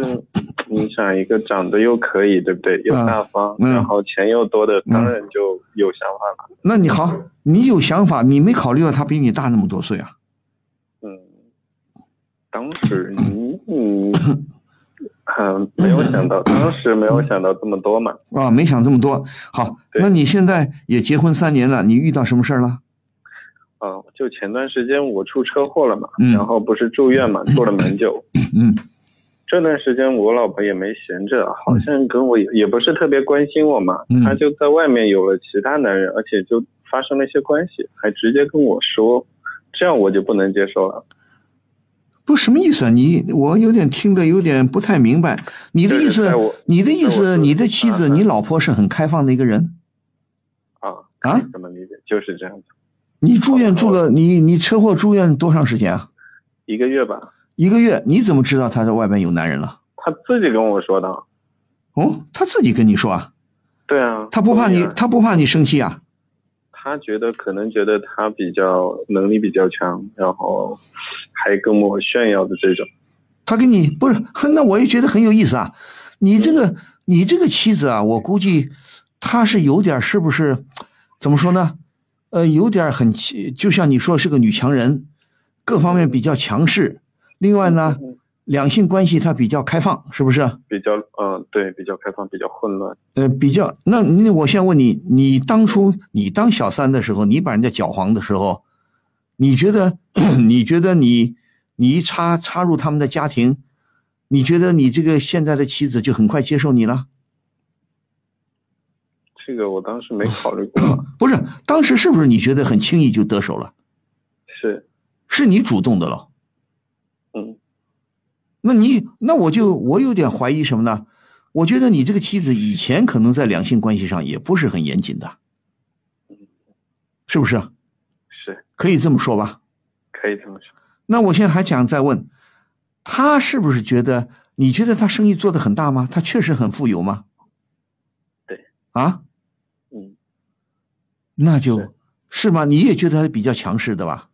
你想一个长得又可以，对不对？又大方，嗯然后钱又多的，当然就有想法了。那你好，你有想法，你没考虑到他比你大那么多岁啊？嗯，当时你你，嗯，没有想到，当时没有想到这么多嘛。啊，没想这么多。好，那你现在也结婚三年了，你遇到什么事儿了？啊，就前段时间我出车祸了嘛，嗯然后不是住院嘛，住了蛮久。嗯这段时间我老婆也没闲着，好像跟我也也不是特别关心我嘛，嗯她就在外面有了其他男人，而且就发生了一些关系，还直接跟我说，这样我就不能接受了。不，什么意思啊？你我有点听得有点不太明白。你的意思你的意思，你的妻子，你老婆是很开放的一个人啊啊？怎么理解？就是这样子，你住院住了，你你车祸住院多长时间啊？一个月吧，一个月。你怎么知道他在外边有男人了？他自己跟我说的。哦，他自己跟你说啊？对啊，他不怕你他不怕你生气啊？他觉得可能觉得他比较能力比较强，然后还跟我炫耀的这种。他跟你不是？那我也觉得很有意思啊。你这个你这个妻子啊，我估计她是有点是不是？怎么说呢？呃，有点很气，就像你说是个女强人，各方面比较强势。另外呢，两性关系它比较开放，是不是？比较嗯、对，比较开放，比较混乱。呃，比较。那你我先问你，你当初你当小三的时候，你把人家搅黄的时候，你觉得 你觉得你你一插插入他们的家庭，你觉得你这个现在的妻子就很快接受你了？这个我当时没考虑过，不是，当时是不是你觉得很轻易就得手了？是是你主动的了？嗯，那你那我就我有点怀疑什么呢？我觉得你这个妻子以前可能在两性关系上也不是很严谨的，是不是？是可以这么说吧？可以这么说。那我现在还想再问，他是不是觉得？你觉得他生意做得很大吗？他确实很富有吗？对。啊？嗯，那就是吗？你也觉得他比较强势的吧？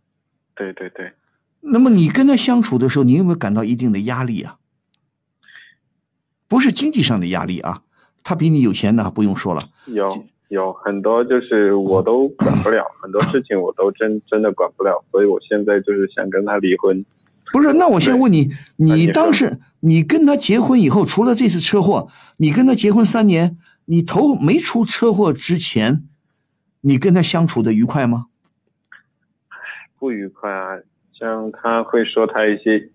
对对对，那么你跟他相处的时候，你有没有感到一定的压力啊？不是经济上的压力啊，他比你有钱那不用说了。有有很多就是我都管不了，很多事情我都真真的管不了，所以我现在就是想跟他离婚。不是，那我先问你，你当时你跟他结婚以后，除了这次车祸，你跟他结婚三年，你头没出车祸之前，你跟他相处的愉快吗？不愉快啊，像他会说他一些，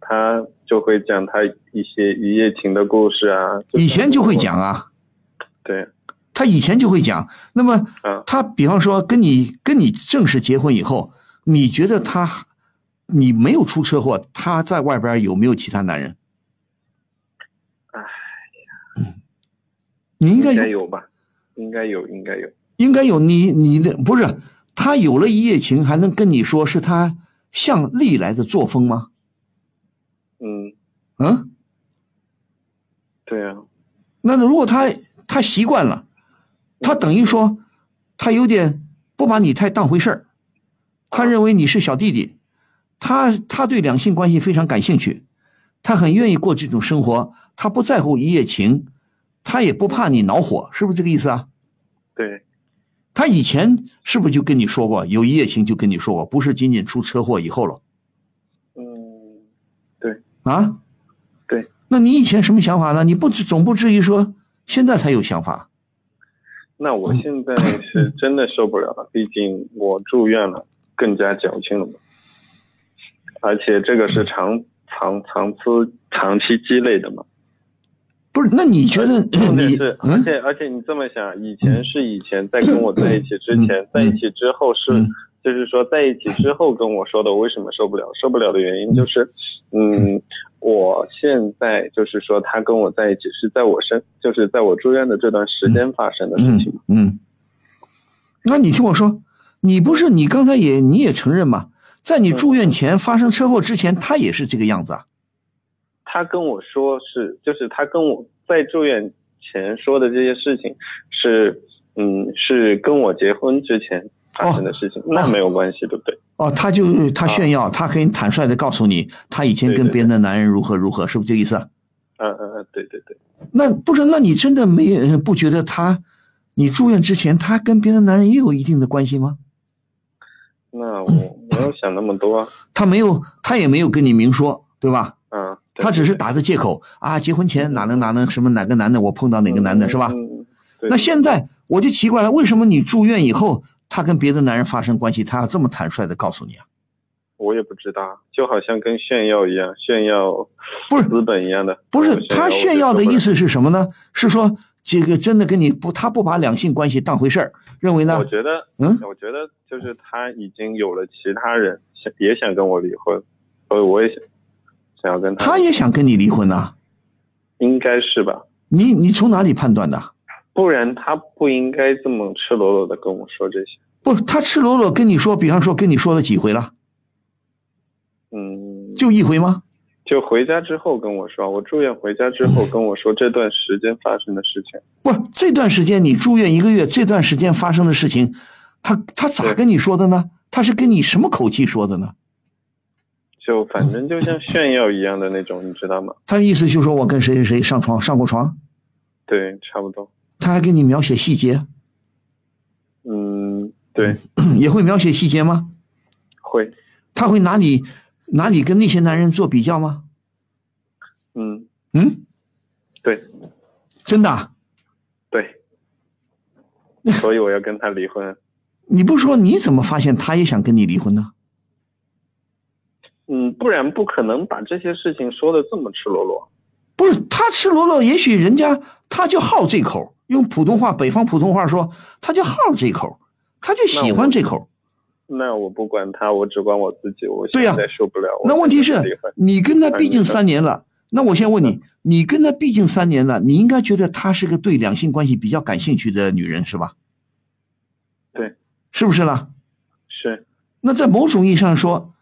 他就会讲他一些一夜情的故事啊。以前就会讲啊，对，他以前就会讲。那么嗯他比方说跟你跟你正式结婚以后，你觉得他，你没有出车祸，他在外边有没有其他男人？唉，你应该应该有吧？应该有，应该有。应该有你你的不是他有了一夜情，还能跟你说是他向历来的作风吗？嗯，嗯，对啊，那如果他他习惯了，他等于说他有点不把你太当回事儿，他认为你是小弟弟，他他对两性关系非常感兴趣，他很愿意过这种生活，他不在乎一夜情，他也不怕你恼火，是不是这个意思啊？对，他以前是不是就跟你说过有一夜情就跟你说过，不是仅仅出车祸以后了嗯，对，啊？对，那你以前什么想法呢？你不至总不至于说现在才有想法？那我现在是真的受不了了，毕竟我住院了，更加矫情了嘛。而且这个是长长长期长期积累的嘛。不是？那你觉得 你是，而嗯且而且你这么想，以前是以前在跟我在一起之前，在一起之后是嗯，就是说在一起之后跟我说的，我为什么受不了？受不了的原因就是，嗯，我现在就是说他跟我在一起是在我身，就是在我住院的这段时间发生的事嗯情。嗯，那你听我说，你不是你刚才也你也承认嘛，在你住院前发生车祸之前，他也是这个样子啊？他跟我说是，就是他跟我在住院前说的这些事情是，嗯，是跟我结婚之前发生的事情，那没有关系，对不对？哦，他就他炫耀，他可以坦率的告诉你，他以前跟别的男人如何如何，是不是这个意思啊？嗯嗯嗯，对对对，那不是？那你真的没有不觉得他，你住院之前他跟别的男人也有一定的关系吗？那我没有想那么多啊，他没有，他也没有跟你明说，对吧？他只是打着借口啊，结婚前哪能哪能什么哪个男的我碰到哪个男的是吧？那现在我就奇怪了，为什么你住院以后，他跟别的男人发生关系，他要这么坦率的告诉你啊？我也不知道，就好像跟炫耀一样，炫耀不是资本一样的。不是我他炫耀的意思是什么呢？是说这个真的跟你不，他不把两性关系当回事儿，认为呢我？觉得，嗯我觉得就是他已经有了其他人，想也想跟我离婚，所以我也想想要跟他，他也想跟你离婚呐、应该是吧？你你从哪里判断的？不然他不应该这么赤裸裸的跟我说这些。不，他赤裸裸跟你说，比方说跟你说了几回了，嗯，就一回吗？就回家之后跟我说，我住院回家之后跟我说这段时间发生的事情。不是这段时间你住院一个月，这段时间发生的事情，他他咋跟你说的呢？他是跟你什么口气说的呢？就反正就像炫耀一样的那种，你知道吗？他的意思就是说我跟谁谁谁上床上过床，对，差不多。他还给你描写细节，嗯，对，也会描写细节吗？会。他会拿你拿你跟那些男人做比较吗？嗯，嗯，对真的啊？对。所以我要跟他离婚。你不说你怎么发现他也想跟你离婚呢？嗯，不然不可能把这些事情说的这么赤裸裸。不是他赤裸裸，也许人家他就好这口，用普通话北方普通话说，他就好这口，他就喜欢这口。那我不管他，我只管我自己。我对在受不了。我那问题是你跟他毕竟三年了，那我先问你，你跟他毕竟三年了，你应该觉得她是个对两性关系比较感兴趣的女人，是吧？对，是不是啦？是那在某种意义上说，呃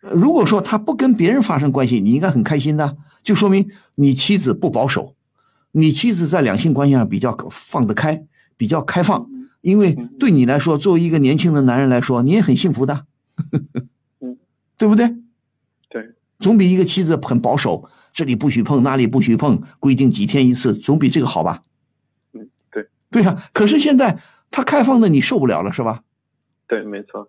如果说他不跟别人发生关系，你应该很开心的，就说明你妻子不保守，你妻子在两性关系上比较放得开，比较开放，因为对你来说，作为一个年轻的男人来说，你也很幸福的，嗯，对不对？对，总比一个妻子很保守，这里不许碰，那里不许碰，规定几天一次，总比这个好吧？嗯，对对呀、可是现在他开放的你受不了了，是吧？对，没错。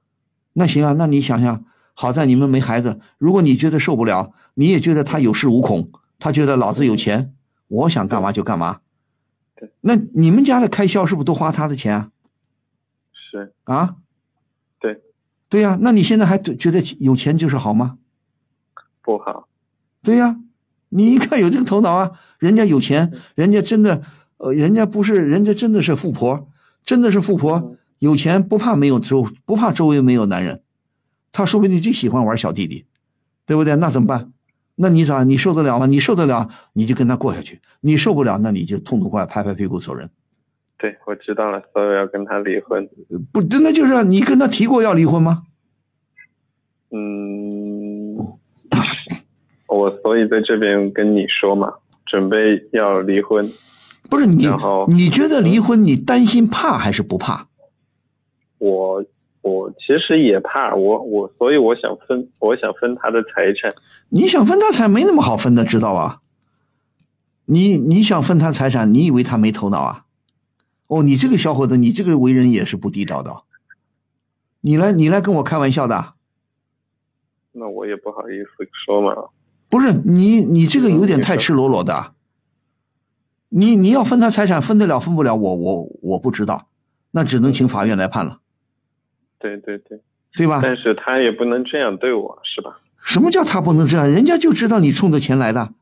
那行啊，那你想想，好在你们没孩子。如果你觉得受不了，你也觉得他有恃无恐，他觉得老子有钱，我想干嘛就干嘛对。那你们家的开销是不是都花他的钱啊？是啊？对，对呀、那你现在还觉得有钱就是好吗？不好。对呀、你一看有这个头脑啊。人家有钱，人家真的，呃，人家不是，人家真的是富婆，真的是富婆，有钱不怕没有周，不怕周围没有男人，他说不定就喜欢玩小弟弟，对不对？那怎么办？那你咋？你受得了吗？你受得了，你就跟他过下去；你受不了，那你就痛痛快拍拍屁股走人。对，我知道了，所以要跟他离婚。不，真的就是你跟他提过要离婚吗？嗯，我所以在这边跟你说嘛，准备要离婚。不是你你觉得离婚你担心怕还是不怕？我我其实也怕我我，所以我想分，我想分他的财产。你想分他财没那么好分的，知道吧？你你想分他财产，你以为他没头脑啊？哦，你这个小伙子，你这个为人也是不地道的。你来你来跟我开玩笑的？那我也不好意思说嘛。不是你你这个有点太赤裸裸的。你你要分他财产，分得了分不了，我我我不知道，那只能请法院来判了。对对对，对吧？但是他也不能这样对我，是吧？什么叫他不能这样？人家就知道你冲着钱来的，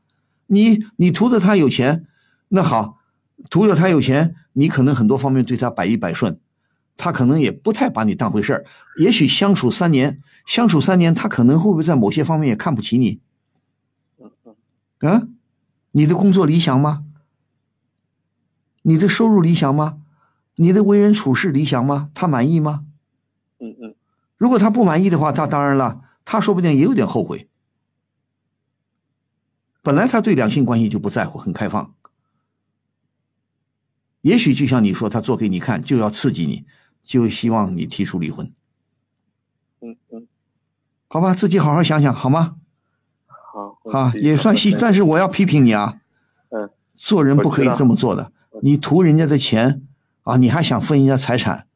你你图着他有钱，那好，图着他有钱，你可能很多方面对他百依百顺，他可能也不太把你当回事儿。也许相处三年，相处三年，他可能会不会在某些方面也看不起你？嗯，你的工作理想吗？你的收入理想吗？你的为人处事理想吗？他满意吗？如果他不满意的话，他当然了，他说不定也有点后悔。本来他对两性关系就不在乎，很开放。也许就像你说，他做给你看，就要刺激你，就希望你提出离婚。嗯嗯。好吧，自己好好想想，好吗？好。好，也算是，但是我要批评你啊。嗯。做人不可以这么做的。你图人家的钱啊，你还想分人家财产，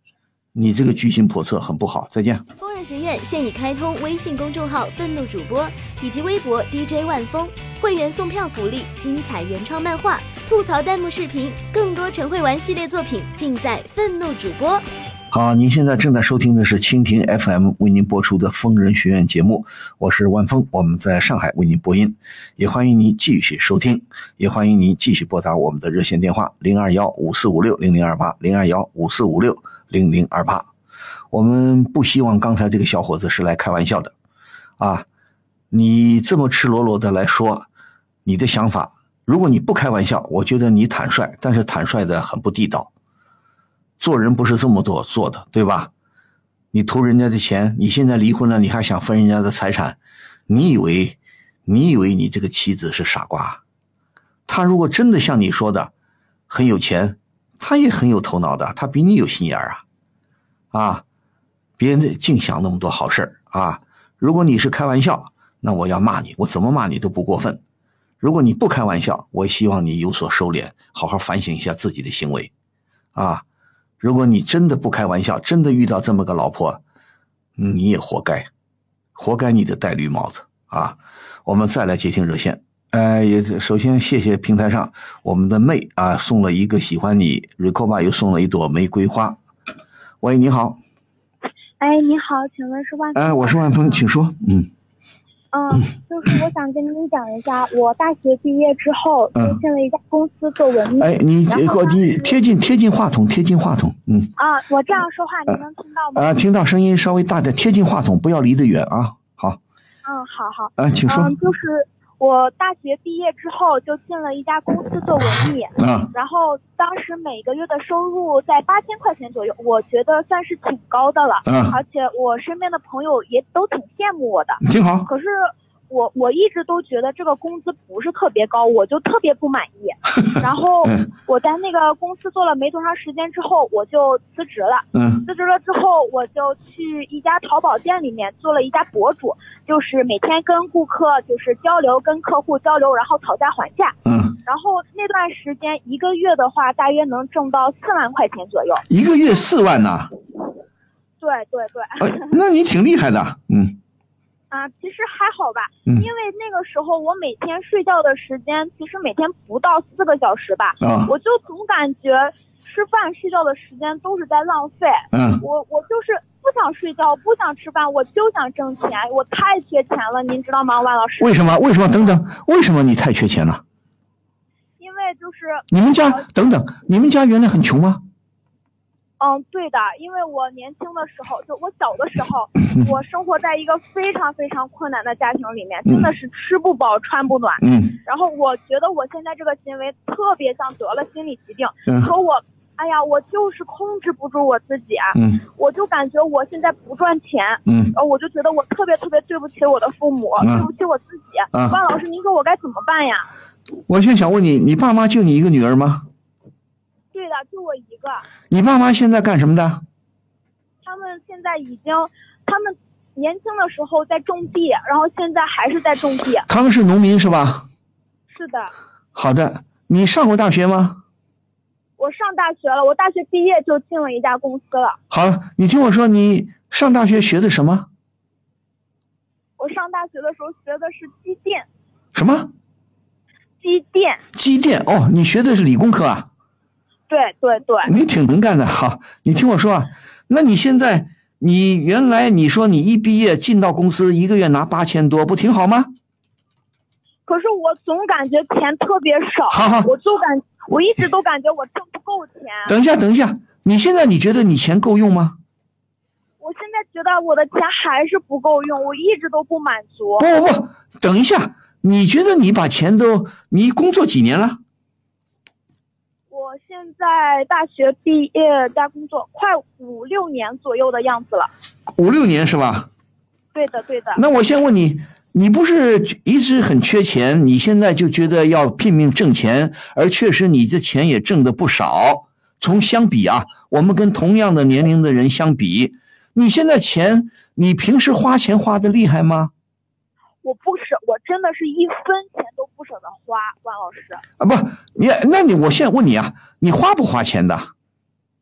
你这个居心叵测，很不好。再见。疯人学院现已开通微信公众号“愤怒主播”以及微博 DJ 万峰，会员送票福利、精彩原创漫画、吐槽弹幕视频，更多陈慧玩系列作品尽在愤怒主播。好，您现在正在收听的是蜻蜓 FM 为您播出的疯人学院节目，我是万峰，我们在上海为您播音，也欢迎您继续收听，也欢迎您继续拨打我们的热线电话零二幺五四五六零零二八零二幺五四五六零零二八。我们不希望刚才这个小伙子是来开玩笑的，啊，你这么赤裸裸的来说你的想法，如果你不开玩笑，我觉得你坦率，但是坦率的很不地道。做人不是这么多做的，对吧？你图人家的钱，你现在离婚了，你还想分人家的财产？你以为，你以为你这个妻子是傻瓜？他如果真的像你说的很有钱，他也很有头脑的，他比你有心眼啊！啊，别人净想那么多好事啊！如果你是开玩笑，那我要骂你，我怎么骂你都不过分。如果你不开玩笑，我希望你有所收敛，好好反省一下自己的行为，啊！如果你真的不开玩笑，真的遇到这么个老婆，你也活该，活该你的戴绿帽子啊！我们再来接听热线，呃，也首先谢谢平台上我们的妹啊送了一个喜欢你 r i c o b a 又送了一朵玫瑰花。喂，你好。哎，你好，请问是万？哎，我是万峰，请说。嗯。嗯，就是我想跟您讲一下，我大学毕业之后就进了一家公司做文秘。哎，你你贴近贴近话筒，贴近话筒，嗯。啊，我这样说话你能听到吗？啊，听到声音稍微大点，贴近话筒，不要离得远啊。好。嗯，好好。啊，请说。嗯，就是我大学毕业之后就进了一家公司做文秘。啊。然后当时每个月的收入在八千块钱左右，我觉得算是挺高的了。嗯。而且我身边的朋友也都挺羡慕我的。挺好。可是。我我一直都觉得这个工资不是特别高，我就特别不满意。然后我在那个公司做了没多长时间之后，我就辞职了。嗯。辞职了之后，我就去一家淘宝店里面做了一家博主，就是每天跟顾客就是交流，跟客户交流，然后讨价还价。嗯。然后那段时间一个月的话，大约能挣到四万块钱左右。一个月四万呢？对对对。那你挺厉害的，嗯。啊，其实还好吧，因为那个时候我每天睡觉的时间其实每天不到四个小时吧，啊，我就总感觉吃饭睡觉的时间都是在浪费，嗯，我我就是不想睡觉，不想吃饭，我就想挣钱，我太缺钱了，您知道吗，万老师？为什么？为什么？等等，为什么你太缺钱了？因为就是你们家等等，你们家原来很穷吗？嗯，对的，因为我年轻的时候，就我小的时候，我生活在一个非常非常困难的家庭里面，真的是吃不饱穿不暖。嗯然后我觉得我现在这个行为特别像得了心理疾病，嗯可我，哎呀，我就是控制不住我自己啊，嗯我就感觉我现在不赚钱，嗯呃，我就觉得我特别特别对不起我的父母，嗯对不起我自己。啊万老师，您说我该怎么办呀？我现在想问你，你爸妈就你一个女儿吗？对的，就我一个。你爸妈现在干什么的？他们现在已经，他们年轻的时候在种地，然后现在还是在种地。他们是农民是吧？是的，好的，你上过大学吗？我上大学了，我大学毕业就进了一家公司了。好了，你听我说，你上大学学的什么？我上大学的时候学的是机电，什么机电。机电？哦，你学的是理工科啊？对对对，你挺能干的。哈，你听我说啊，那你现在，你原来你说你一毕业进到公司，一个月拿八千多，不挺好吗？可是我总感觉钱特别少，好好我就感，我一直都感觉我挣不够钱。等一下，等一下，你现在你觉得你钱够用吗？我现在觉得我的钱还是不够用，我一直都不满足。不不不，等一下，你觉得你把钱都，你工作几年了？我现在大学毕业加工作快五六年左右的样子了。五六年是吧？对的，对的。那我先问你，你不是一直很缺钱，你现在就觉得要拼命挣钱，而确实你这钱也挣的不少。从相比啊，我们跟同样的年龄的人相比，你现在钱，你平时花钱花的厉害吗？我不的是一分钱都不舍得花，万老师。啊，不，你那你我现在问你啊，你花不花钱的？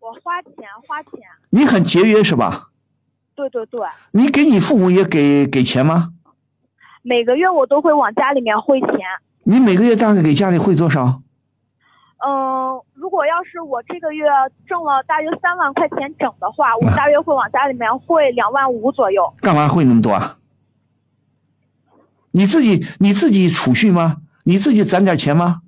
我花钱花钱，你很节约是吧？对对对，你给你父母也给给钱吗？每个月我都会往家里面汇钱。你每个月大概给家里汇多少？嗯、如果要是我这个月挣了大约三万块钱整的话，我大约会往家里面汇两万五左右。干嘛汇那么多啊？你自己你自己储蓄吗？你自己攒点钱吗？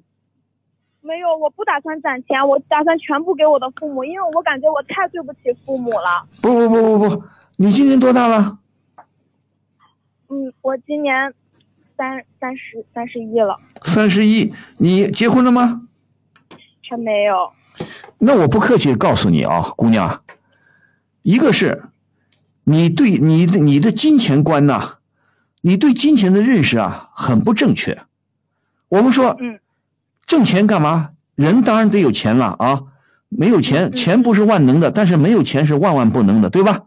没有，我不打算攒钱，我打算全部给我的父母，因为我感觉我太对不起父母了。不不不不不，你今年多大了？嗯，我今年三三十三十一了，三十一。你结婚了吗？还没有。那我不客气地告诉你啊，姑娘，一个是，你对你的你的金钱观呐、你对金钱的认识啊很不正确。我们说，嗯，挣钱干嘛？人当然得有钱了啊，没有钱，钱不是万能的，但是没有钱是万万不能的，对吧？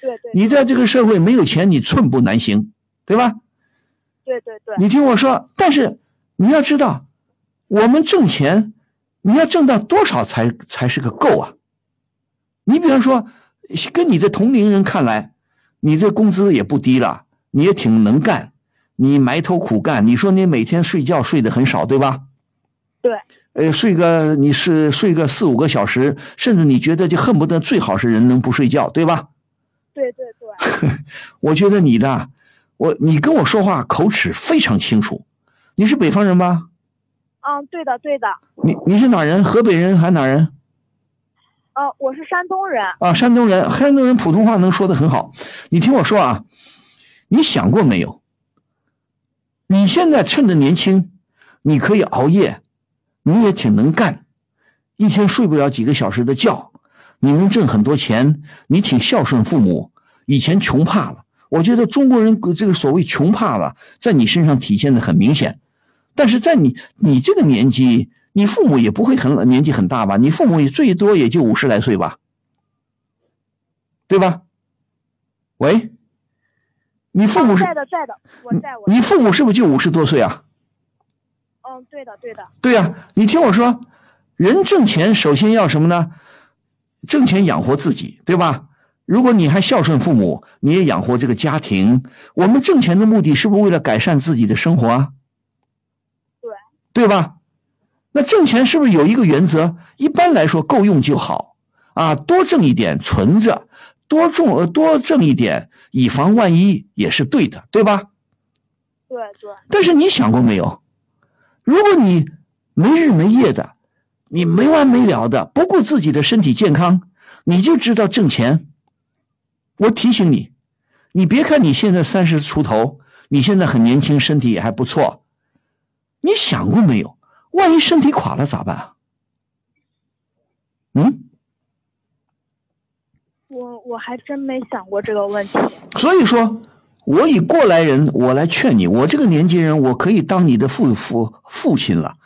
对对你在这个社会没有钱，你寸步难行，对吧？对对对，你听我说，但是你要知道，我们挣钱，你要挣到多少才才是个够啊？你比方说，跟你的同龄人看来，你这工资也不低了，你也挺能干，你埋头苦干。你说你每天睡觉睡得很少，对吧？对，呃，睡个你是睡个四五个小时，甚至你觉得就恨不得最好是人能不睡觉，对吧？对对对，我觉得你的，我你跟我说话口齿非常清楚。你是北方人吧？嗯，对的对的，你你是哪人？河北人还哪人？呃，我是山东人，啊，山东人。山东人普通话能说的很好。你听我说啊，你想过没有？你现在趁着年轻，你可以熬夜，你也挺能干，一天睡不了几个小时的觉，你能挣很多钱，你挺孝顺父母。以前穷怕了，我觉得中国人这个所谓穷怕了，在你身上体现的很明显。但是在你你这个年纪，你父母也不会很年纪很大吧？你父母也最多也就五十来岁吧，对吧？喂，你父母是在的在的，我在我你父母是不是就五十多岁啊？嗯，对的对的，对呀、你听我说，人挣钱首先要什么呢？挣钱养活自己，对吧？如果你还孝顺父母，你也养活这个家庭。我们挣钱的目的是不是为了改善自己的生活啊？对，对吧？那挣钱是不是有一个原则？一般来说够用就好啊，多挣一点存着，多种呃多挣一点，以防万一也是对的，对吧？对对，但是你想过没有？如果你没日没夜的，你没完没了的不顾自己的身体健康，你就知道挣钱。我提醒你，你别看你现在三十出头，你现在很年轻，身体也还不错。你想过没有？万一身体垮了咋办啊？嗯，我我还真没想过这个问题。所以说，我以过来人，我来劝你，我这个年纪人，我可以当你的父父父亲了，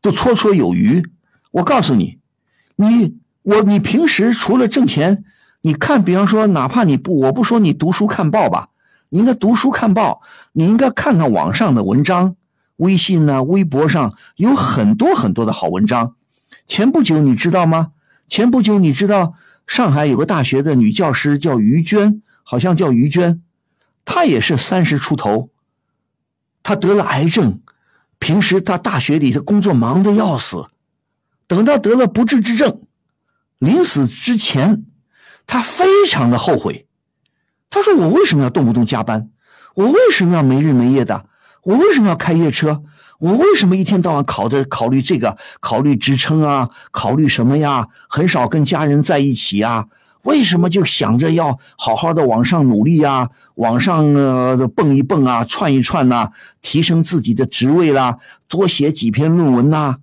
都绰绰有余。我告诉你，你我你平时除了挣钱，你看，比方说，哪怕你不，我不说你读书看报吧，你应该读书看报，你应该看看网上的文章，微信呢、微博上有很多很多的好文章。前不久你知道吗？前不久你知道上海有个大学的女教师叫于娟，好像叫于娟，她也是三十出头，她得了癌症，平时她大学里的工作忙得要死，等到得了不治之症，临死之前，她非常的后悔。她说：“我为什么要动不动加班？我为什么要没日没夜的？我为什么要开夜车？我为什么一天到晚考的考虑这个，考虑职称啊，考虑什么呀？很少跟家人在一起啊？为什么就想着要好好的往上努力呀，往上呃蹦一蹦啊，窜一窜呐，提升自己的职位啦，多写几篇论文呐？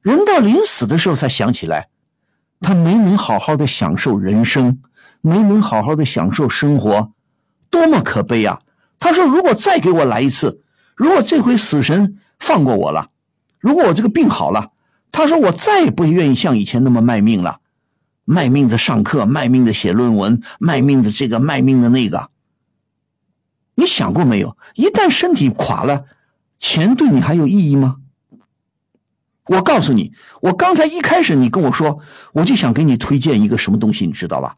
人到临死的时候才想起来，他没能好好的享受人生，没能好好的享受生活，多么可悲啊！他说：“如果再给我来一次，如果这回死神放过我了，如果我这个病好了，他说我再也不愿意像以前那么卖命了，卖命的上课，卖命的写论文，卖命的这个，卖命的那个。你想过没有？一旦身体垮了，钱对你还有意义吗？我告诉你，我刚才一开始你跟我说，我就想给你推荐一个什么东西，你知道吧？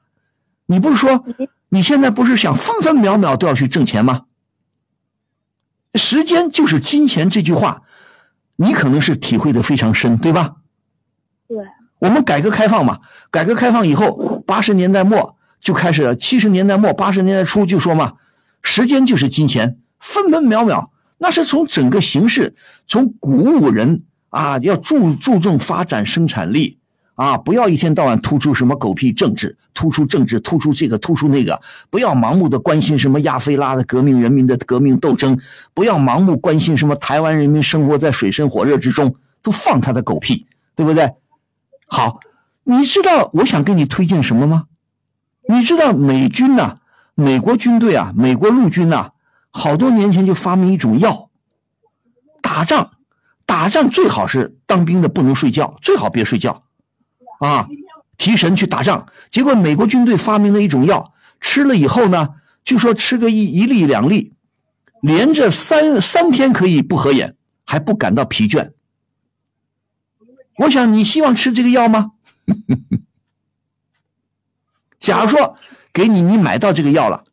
你不是说你现在不是想分分秒秒都要去挣钱吗？时间就是金钱这句话，你可能是体会的非常深，对吧？对。我们改革开放嘛，改革开放以后，八十年代末就开始，七十年代末八十年代初就说嘛，时间就是金钱，分分秒秒，那是从整个形势，从鼓舞人啊，要注注重发展生产力。啊！不要一天到晚突出什么狗屁政治，突出政治，突出这个，突出那个。不要盲目的关心什么亚非拉的革命人民的革命斗争，不要盲目关心什么台湾人民生活在水深火热之中，都放他的狗屁，对不对？好，你知道我想给你推荐什么吗？你知道美军呐，美国军队啊，美国陆军呐，好多年前就发明一种药，打仗，打仗最好是当兵的不能睡觉，最好别睡觉。啊，提神去打仗，结果美国军队发明了一种药，吃了以后呢，就说吃个一一粒两粒，连着三三天可以不合眼，还不感到疲倦。我想你希望吃这个药吗？假如说给你，你买到这个药了，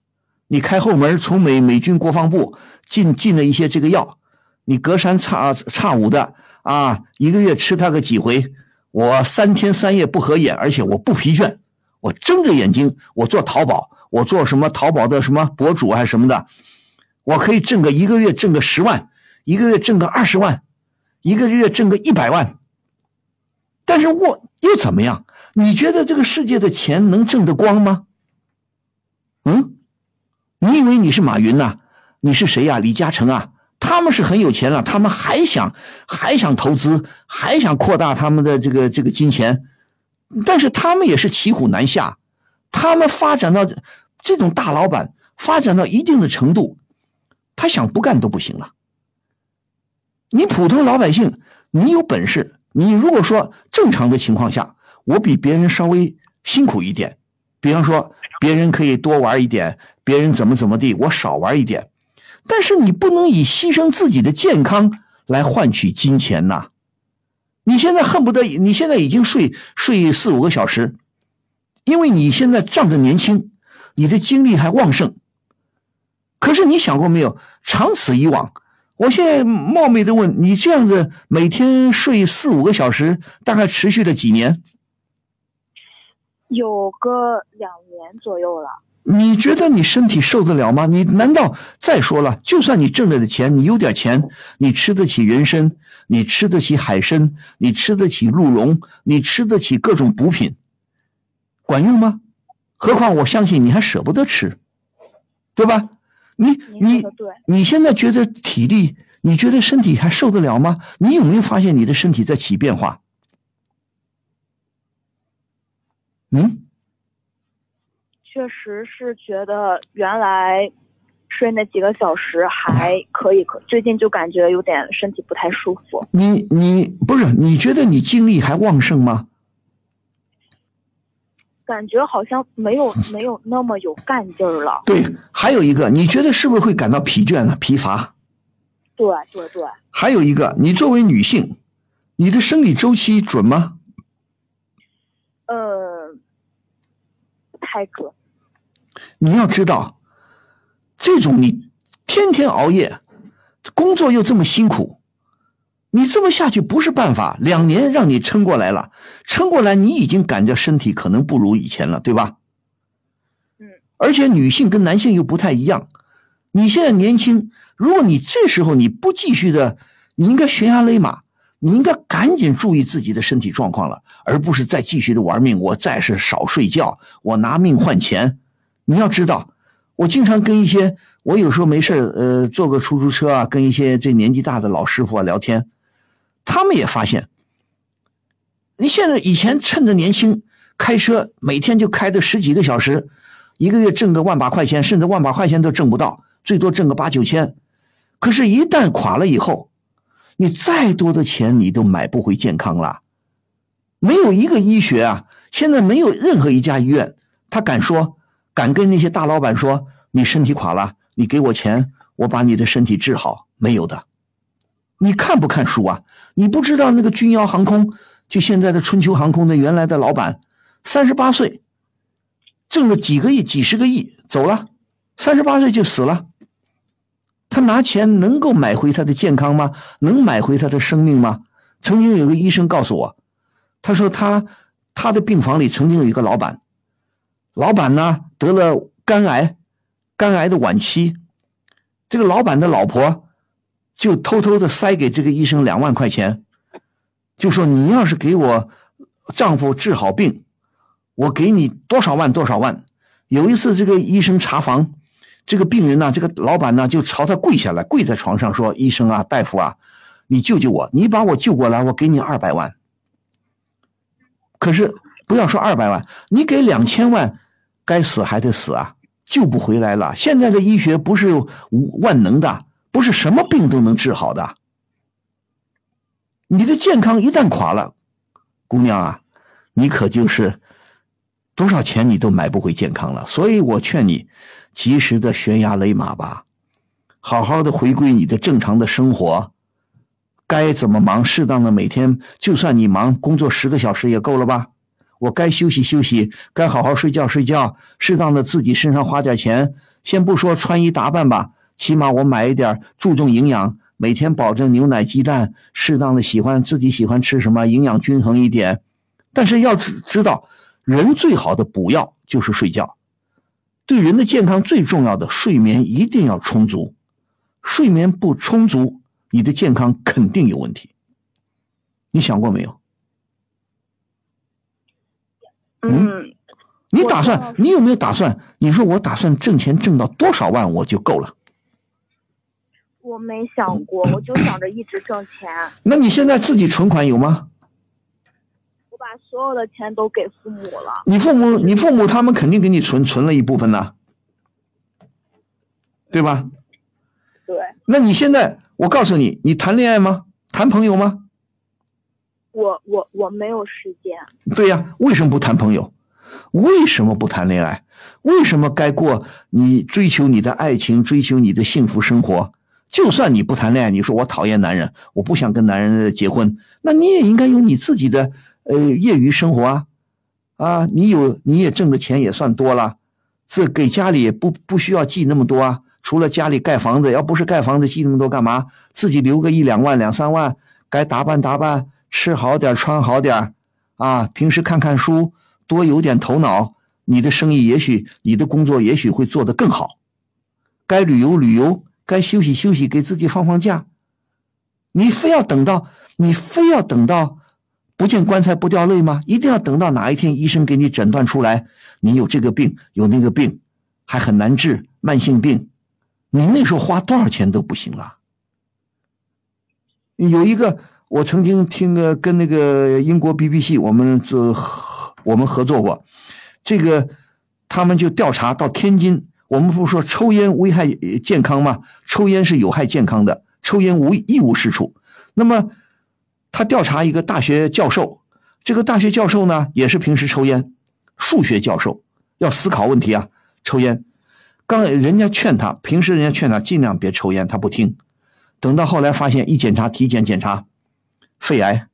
你开后门从美美军国防部进进了一些这个药，你隔三差差五的啊，一个月吃它个几回。我三天三夜不合眼，而且我不疲倦，我睁着眼睛，我做淘宝，我做什么淘宝的什么博主还是什么的，我可以挣个一个月挣个十万，一个月挣个二十万，一个月挣个一百万。但是我又怎么样？你觉得这个世界的钱能挣得光吗？嗯，你以为你是马云呐？你是谁呀？李嘉诚啊？他们是很有钱了，他们还想还想投资，还想扩大他们的这个这个金钱，但是他们也是骑虎难下。他们发展到这种大老板发展到一定的程度，他想不干都不行了。你普通老百姓，你有本事，你如果说正常的情况下，我比别人稍微辛苦一点，比方说别人可以多玩一点，别人怎么怎么地，我少玩一点。但是你不能以牺牲自己的健康来换取金钱呐！你现在恨不得你现在已经睡睡四五个小时，因为你现在仗着年轻，你的精力还旺盛。可是你想过没有，长此以往，我现在冒昧的问你，这样子每天睡四五个小时，大概持续了几年？有个两年左右了。你觉得你身体受得了吗？你难道再说了？就算你挣来的钱，你有点钱，你吃得起人参，你吃得起海参，你吃得起鹿茸，你吃得起各种补品。管用吗？何况我相信你还舍不得吃，对吧？你你你现在觉得体力，你觉得身体还受得了吗？你有没有发现你的身体在起变化？嗯，确实是觉得原来睡那几个小时还可以，可最近就感觉有点身体不太舒服。你你不是你觉得你精力还旺盛吗？感觉好像没有 没有那么有干劲儿了。对，还有一个，你觉得是不是会感到疲倦呢？疲乏？对对对。还有一个，你作为女性，你的生理周期准吗？呃，不太准。你要知道，这种你天天熬夜，工作又这么辛苦。你这么下去不是办法，两年让你撑过来了，撑过来你已经感觉身体可能不如以前了，对吧？嗯。而且女性跟男性又不太一样，你现在年轻，如果你这时候你不继续的，你应该悬崖勒马，你应该赶紧注意自己的身体状况了，而不是再继续的玩命。我再是少睡觉，我拿命换钱。你要知道，我经常跟一些我有时候没事呃，坐个出租车啊，跟一些这年纪大的老师傅啊聊天。他们也发现，你现在以前趁着年轻开车，每天就开的十几个小时，一个月挣个万把块钱，甚至万把块钱都挣不到，最多挣个八九千。可是，一旦垮了以后，你再多的钱你都买不回健康了。没有一个医学啊，现在没有任何一家医院，他敢说，敢跟那些大老板说，你身体垮了，你给我钱，我把你的身体治好，没有的。你看不看书啊？你不知道那个君瑶航空，就现在的春秋航空的原来的老板，三十八岁，挣了几个亿、几十个亿，走了，三十八岁就死了。他拿钱能够买回他的健康吗？能买回他的生命吗？曾经有个医生告诉我，他说他他的病房里曾经有一个老板，老板呢得了肝癌，肝癌的晚期，这个老板的老婆。就偷偷的塞给这个医生两万块钱，就说你要是给我丈夫治好病，我给你多少万多少万。有一次这个医生查房，这个病人呢，这个老板呢就朝他跪下来，跪在床上说：“医生啊，大夫啊，你救救我，你把我救过来，我给你二百万。可是不要说二百万，你给两千万，该死还得死啊，救不回来了。现在的医学不是万能的。”不是什么病都能治好的。你的健康一旦垮了，姑娘啊，你可就是多少钱你都买不回健康了。所以我劝你，及时的悬崖勒马吧，好好的回归你的正常的生活。该怎么忙，适当的每天，就算你忙工作十个小时也够了吧？我该休息休息，该好好睡觉睡觉，适当的自己身上花点钱。先不说穿衣打扮吧。起码我买一点，注重营养，每天保证牛奶、鸡蛋，适当的喜欢自己喜欢吃什么，营养均衡一点。但是要知知道，人最好的补药就是睡觉，对人的健康最重要的睡眠一定要充足，睡眠不充足，你的健康肯定有问题。你想过没有？嗯，你打算，你有没有打算？你说我打算挣钱挣到多少万我就够了？我没想过，我就想着一直挣钱。那你现在自己存款有吗？我把所有的钱都给父母了。你父母，你父母他们肯定给你存存了一部分呢，对吧？对。那你现在，我告诉你，你谈恋爱吗？谈朋友吗？我我我没有时间。对呀，为什么不谈朋友？为什么不谈恋爱？为什么该过你追求你的爱情，追求你的幸福生活？就算你不谈恋爱，你说我讨厌男人，我不想跟男人结婚，那你也应该有你自己的呃业余生活啊，啊，你有你也挣的钱也算多了，这给家里也不不需要寄那么多啊，除了家里盖房子，要不是盖房子寄那么多干嘛？自己留个一两万两三万，该打扮打扮，吃好点穿好点啊，平时看看书，多有点头脑，你的生意也许你的工作也许会做得更好，该旅游旅游。该休息休息，给自己放放假。你非要等到，你非要等到不见棺材不掉泪吗？一定要等到哪一天医生给你诊断出来，你有这个病，有那个病，还很难治，慢性病，你那时候花多少钱都不行了。有一个，我曾经听个跟那个英国 BBC 我们做我们合作过，这个他们就调查到天津，我们不是说抽烟危害健康吗？抽烟是有害健康的，抽烟无一无是处。那么他调查一个大学教授，这个大学教授呢也是平时抽烟，数学教授要思考问题啊，抽烟。刚人家劝他，平时人家劝他尽量别抽烟，他不听。等到后来发现，一检查体检检查，肺癌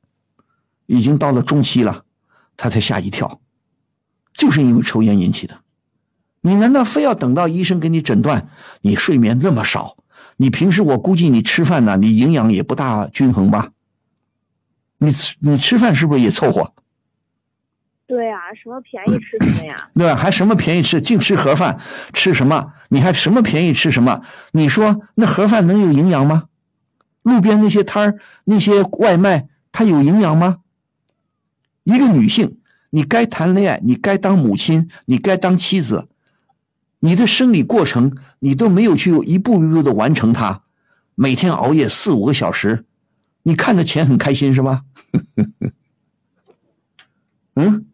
已经到了中期了，他才吓一跳，就是因为抽烟引起的。你难道非要等到医生给你诊断？你睡眠那么少，你平时我估计你吃饭呢，你营养也不大均衡吧？你吃你吃饭是不是也凑合？对啊、什么便宜吃什么呀？对吧？还什么便宜吃，净吃盒饭，吃什么？你还什么便宜吃什么？你说那盒饭能有营养吗？路边那些摊儿那些外卖，它有营养吗？一个女性，你该谈恋爱，你该当母亲，你该当妻子，你的生理过程你都没有去一步一步的完成它，每天熬夜四五个小时，你看着钱很开心是吧？嗯。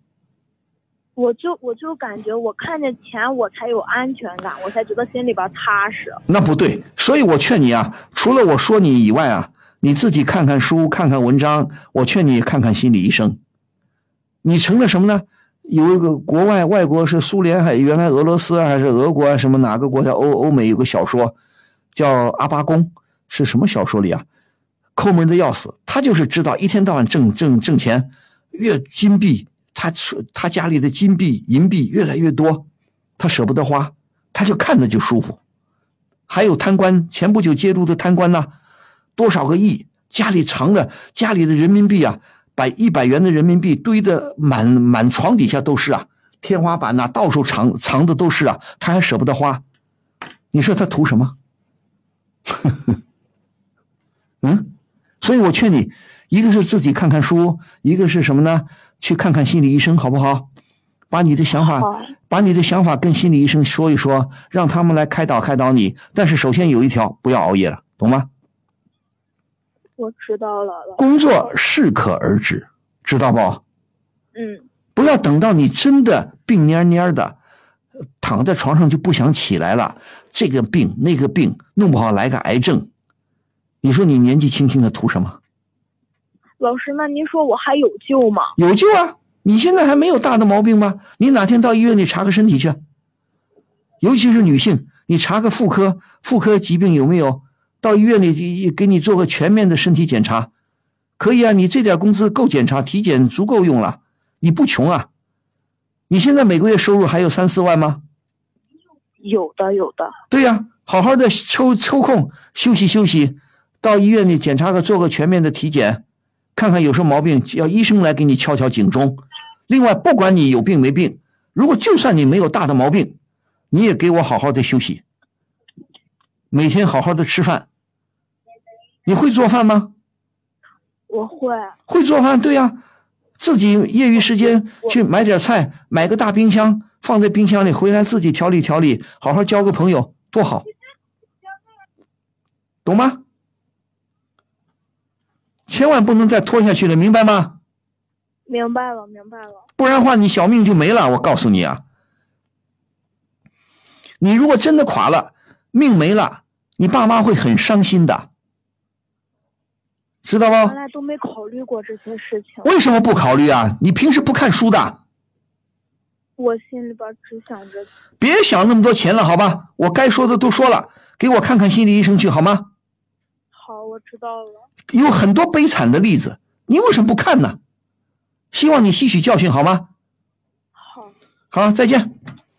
我就我就感觉我看见钱我才有安全感，我才觉得心里边踏实。那不对，所以我劝你啊，除了我说你以外啊，你自己看看书，看看文章。我劝你看看心理医生。你成了什么呢？有一个国外外国是苏联还原来俄罗斯还是俄国啊？什么哪个国家欧欧美有个小说叫阿巴公，是什么小说里啊？抠门的要死，他就是知道一天到晚挣挣挣钱，越金币。他他家里的金币银币越来越多，他舍不得花，他就看着就舒服。还有贪官，前不久揭露的贪官呢，多少个亿，家里藏的家里的人民币啊，把一百元的人民币堆的满满床底下都是啊，天花板呐，到处藏藏的都是啊，他还舍不得花，你说他图什么？嗯，所以我劝你，一个是自己看看书，一个是什么呢？去看看心理医生好不好？把你的想法，把你的想法跟心理医生说一说，让他们来开导开导你。但是首先有一条，不要熬夜了，懂吗？我知道了。工作适可而止，知道不？嗯。不要等到你真的病蔫蔫的，躺在床上就不想起来了，这个病那个病，弄不好来个癌症。你说你年纪轻轻的图什么？老师，那您说我还有救吗？有救啊！你现在还没有大的毛病吧？你哪天到医院里查个身体去？尤其是女性，你查个妇科，妇科疾病有没有？到医院里给你做个全面的身体检查，可以啊！你这点工资够检查，体检足够用了，你不穷啊！你现在每个月收入还有三四万吗？有的，有的。对呀、好好的抽抽空休息休息，到医院里检查个做个全面的体检。看看有什么毛病，要医生来给你敲敲警钟。另外，不管你有病没病，如果就算你没有大的毛病，你也给我好好的休息，每天好好的吃饭。你会做饭吗？我会。会做饭，对呀、自己业余时间去买点菜，买个大冰箱放在冰箱里，回来自己调理调理，好好交个朋友，多好，懂吗？千万不能再拖下去了，明白吗？明白了，明白了。不然的话，你小命就没了。我告诉你啊，你如果真的垮了，命没了，你爸妈会很伤心的，知道不？原来都没考虑过这些事情。为什么不考虑啊？你平时不看书的？我心里边只想着，别想那么多钱了，好吧？我该说的都说了，给我看看心理医生去好吗？好，我知道了。有很多悲惨的例子，你为什么不看呢？希望你吸取教训，好吗？好，好，再见。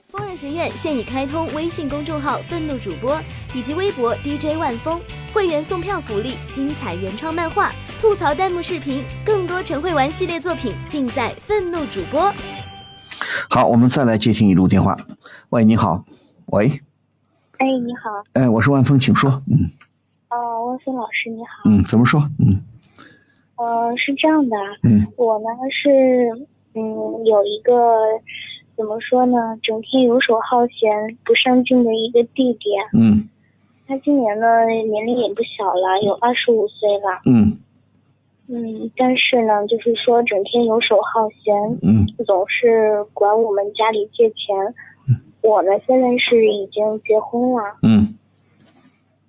疯人学院现已开通微信公众号“愤怒主播”以及微博 DJ 万峰，会员送票福利、精彩原创漫画、吐槽弹幕视频，更多陈慧玩系列作品尽在愤怒主播。好，我们再来接听一路电话。喂，你好。喂，哎，你好，哎，我是万峰，请说。嗯哦，汪峰老师你好，嗯，怎么说？嗯，呃，是这样的，嗯我呢是嗯有一个怎么说呢，整天游手好闲、不上进的一个弟弟。嗯他今年呢年龄也不小了，有二十五岁了。嗯嗯，但是呢，就是说整天游手好闲，嗯总是管我们家里借钱。我呢现在是已经结婚了，嗯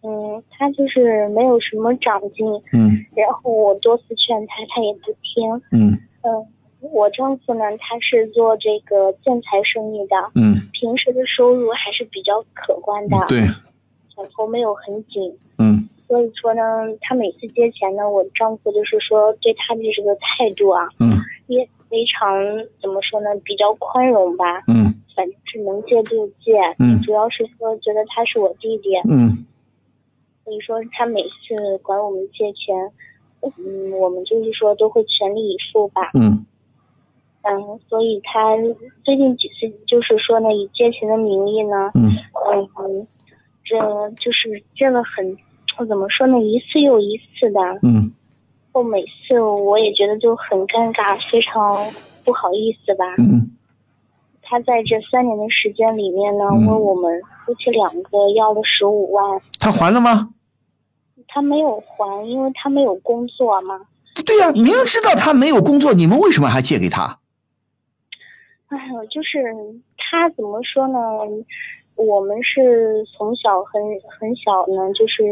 嗯，他就是没有什么长进，嗯然后我多次劝他，他也不听。嗯嗯，我丈夫呢，他是做这个建材生意的，嗯，平时的收入还是比较可观的，对，手头没有很紧。嗯所以说呢，他每次借钱呢，我丈夫就是说对他的这个态度啊，嗯也非常怎么说呢，比较宽容吧。嗯反正是能借就借，嗯主要是说觉得他是我弟弟，嗯所以说他每次管我们借钱，嗯，我们就是说都会全力以赴吧。嗯嗯，所以他最近几次就是说呢，以借钱的名义呢，嗯嗯，这就是借了很，怎么说呢，一次又一次的，嗯我每次我也觉得就很尴尬，非常不好意思吧。嗯他在这三年的时间里面呢，嗯问我们夫妻两个要了十五万，他还了吗？他没有还，因为他没有工作嘛。对呀、明知道他没有工作，你们为什么还借给他？哎呦，就是他怎么说呢？我们是从小很很小呢，就是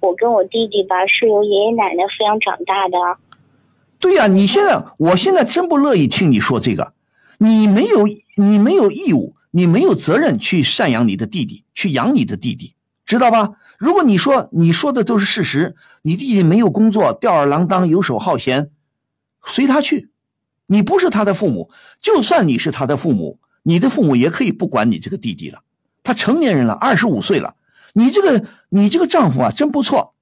我跟我弟弟吧，是由爷爷奶奶抚养长大的。对呀、你现在，我现在真不乐意听你说这个。你没有，你没有义务，你没有责任去赡养你的弟弟，去养你的弟弟，知道吧？如果你说你说的都是事实，你弟弟没有工作，吊儿郎当，游手好闲，随他去。你不是他的父母，就算你是他的父母，你的父母也可以不管你这个弟弟了。他成年人了，二十五岁了，你这个你这个丈夫啊，真不错，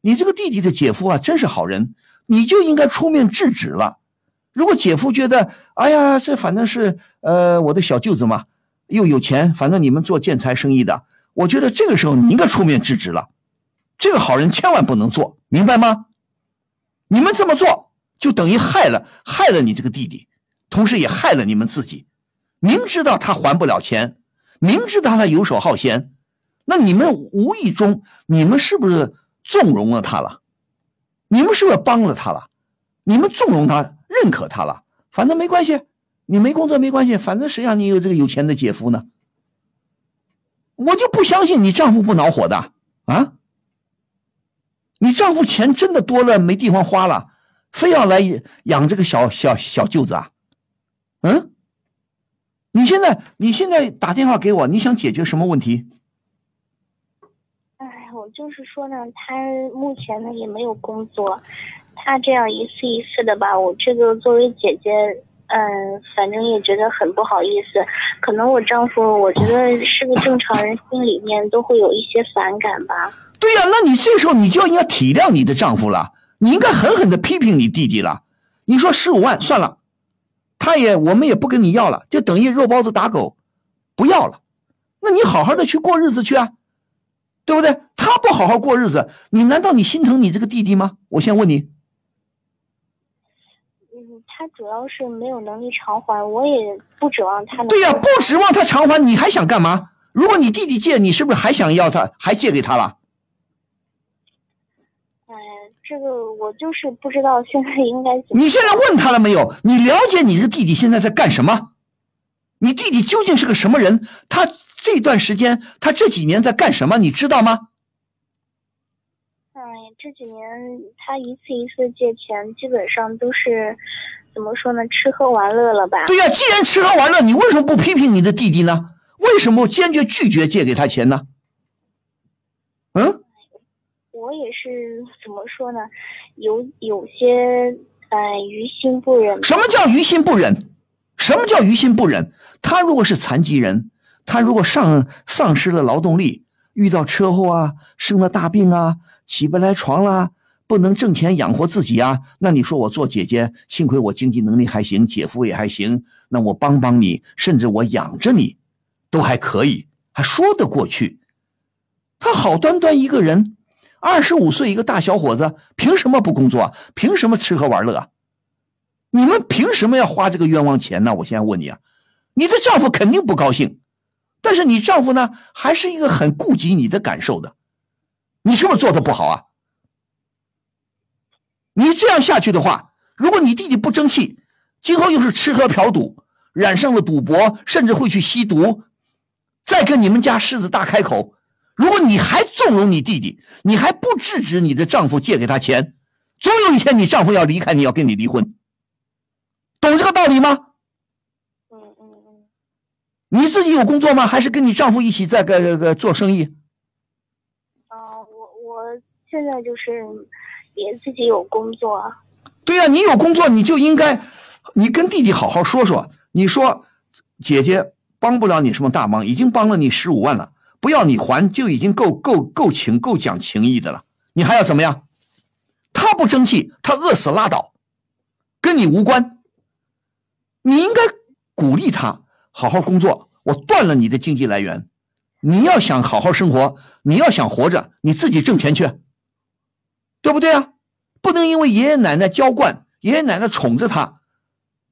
你这个弟弟的姐夫啊，真是好人，你就应该出面制止了。如果姐夫觉得，哎呀，这反正是呃我的小舅子嘛，又有钱，反正你们做建材生意的，我觉得这个时候你应该出面制止了。这个好人千万不能做，明白吗？你们这么做，就等于害了害了你这个弟弟，同时也害了你们自己。明知道他还不了钱，明知道他游手好闲，那你们无意中，你们是不是纵容了他了？你们是不是帮了他了？你们纵容他，认可他了，反正没关系，你没工作没关系，反正谁让你有这个有钱的姐夫呢？我就不相信你丈夫不恼火的啊！你丈夫钱真的多了没地方花了，非要来养这个小小小舅子啊？嗯？你现在你现在打电话给我，你想解决什么问题？哎，我就是说呢，他目前呢也没有工作，他这样一次一次的吧，我这个作为姐姐，嗯，反正也觉得很不好意思。可能我丈夫，我觉得是个正常人，心里面都会有一些反感吧。对呀、那你这时候你就应该体谅你的丈夫了，你应该狠狠的批评你弟弟了。你说十五万算了，他也我们也不跟你要了，就等于肉包子打狗，不要了。那你好好的去过日子去啊，对不对？他不好好过日子，你难道你心疼你这个弟弟吗？我先问你，他主要是没有能力偿还，我也不指望他能。对呀、不指望他偿还，你还想干嘛？如果你弟弟借，你是不是还想要他，还借给他了？哎，这个我就是不知道现在应该怎么。你现在问他了没有？你了解你的弟弟现在在干什么？你弟弟究竟是个什么人？他这段时间，他这几年在干什么？你知道吗？哎，这几年他一次一次借钱，基本上都是怎么说呢？吃喝玩乐了吧？对呀、既然吃喝玩乐，你为什么不批评你的弟弟呢？为什么坚决拒绝借给他钱呢？嗯，我也是怎么说呢？有有些呃于心不忍。什么叫于心不忍？什么叫于心不忍？他如果是残疾人，他如果丧丧失了劳动力，遇到车祸啊，生了大病啊，起不来床啦，不能挣钱养活自己啊，那你说我做姐姐，幸亏我经济能力还行，姐夫也还行，那我帮帮你，甚至我养着你，都还可以，还说得过去。他好端端一个人，二十五岁一个大小伙子，凭什么不工作？凭什么吃喝玩乐？你们凭什么要花这个冤枉钱呢？我现在问你啊，你的丈夫肯定不高兴，但是你丈夫呢，还是一个很顾及你的感受的，你是不是做的不好啊？你这样下去的话，如果你弟弟不争气，今后又是吃喝嫖赌，染上了赌博，甚至会去吸毒，再跟你们家狮子大开口。如果你还纵容你弟弟，你还不制止你的丈夫借给他钱，总有一天你丈夫要离开你，要跟你离婚，懂这个道理吗？嗯嗯嗯。你自己有工作吗？还是跟你丈夫一起在个个做生意？啊，我我现在就是也自己有工作。对呀，你有工作，你就应该，你跟弟弟好好说说。你说，姐姐帮不了你什么大忙，已经帮了你十五万了。不要你还就已经够够够情够讲情义的了，你还要怎么样？他不争气，他饿死拉倒，跟你无关。你应该鼓励他好好工作。我断了你的经济来源，你要想好好生活，你要想活着，你自己挣钱去，对不对啊？不能因为爷爷奶奶娇惯，爷爷奶奶宠着他，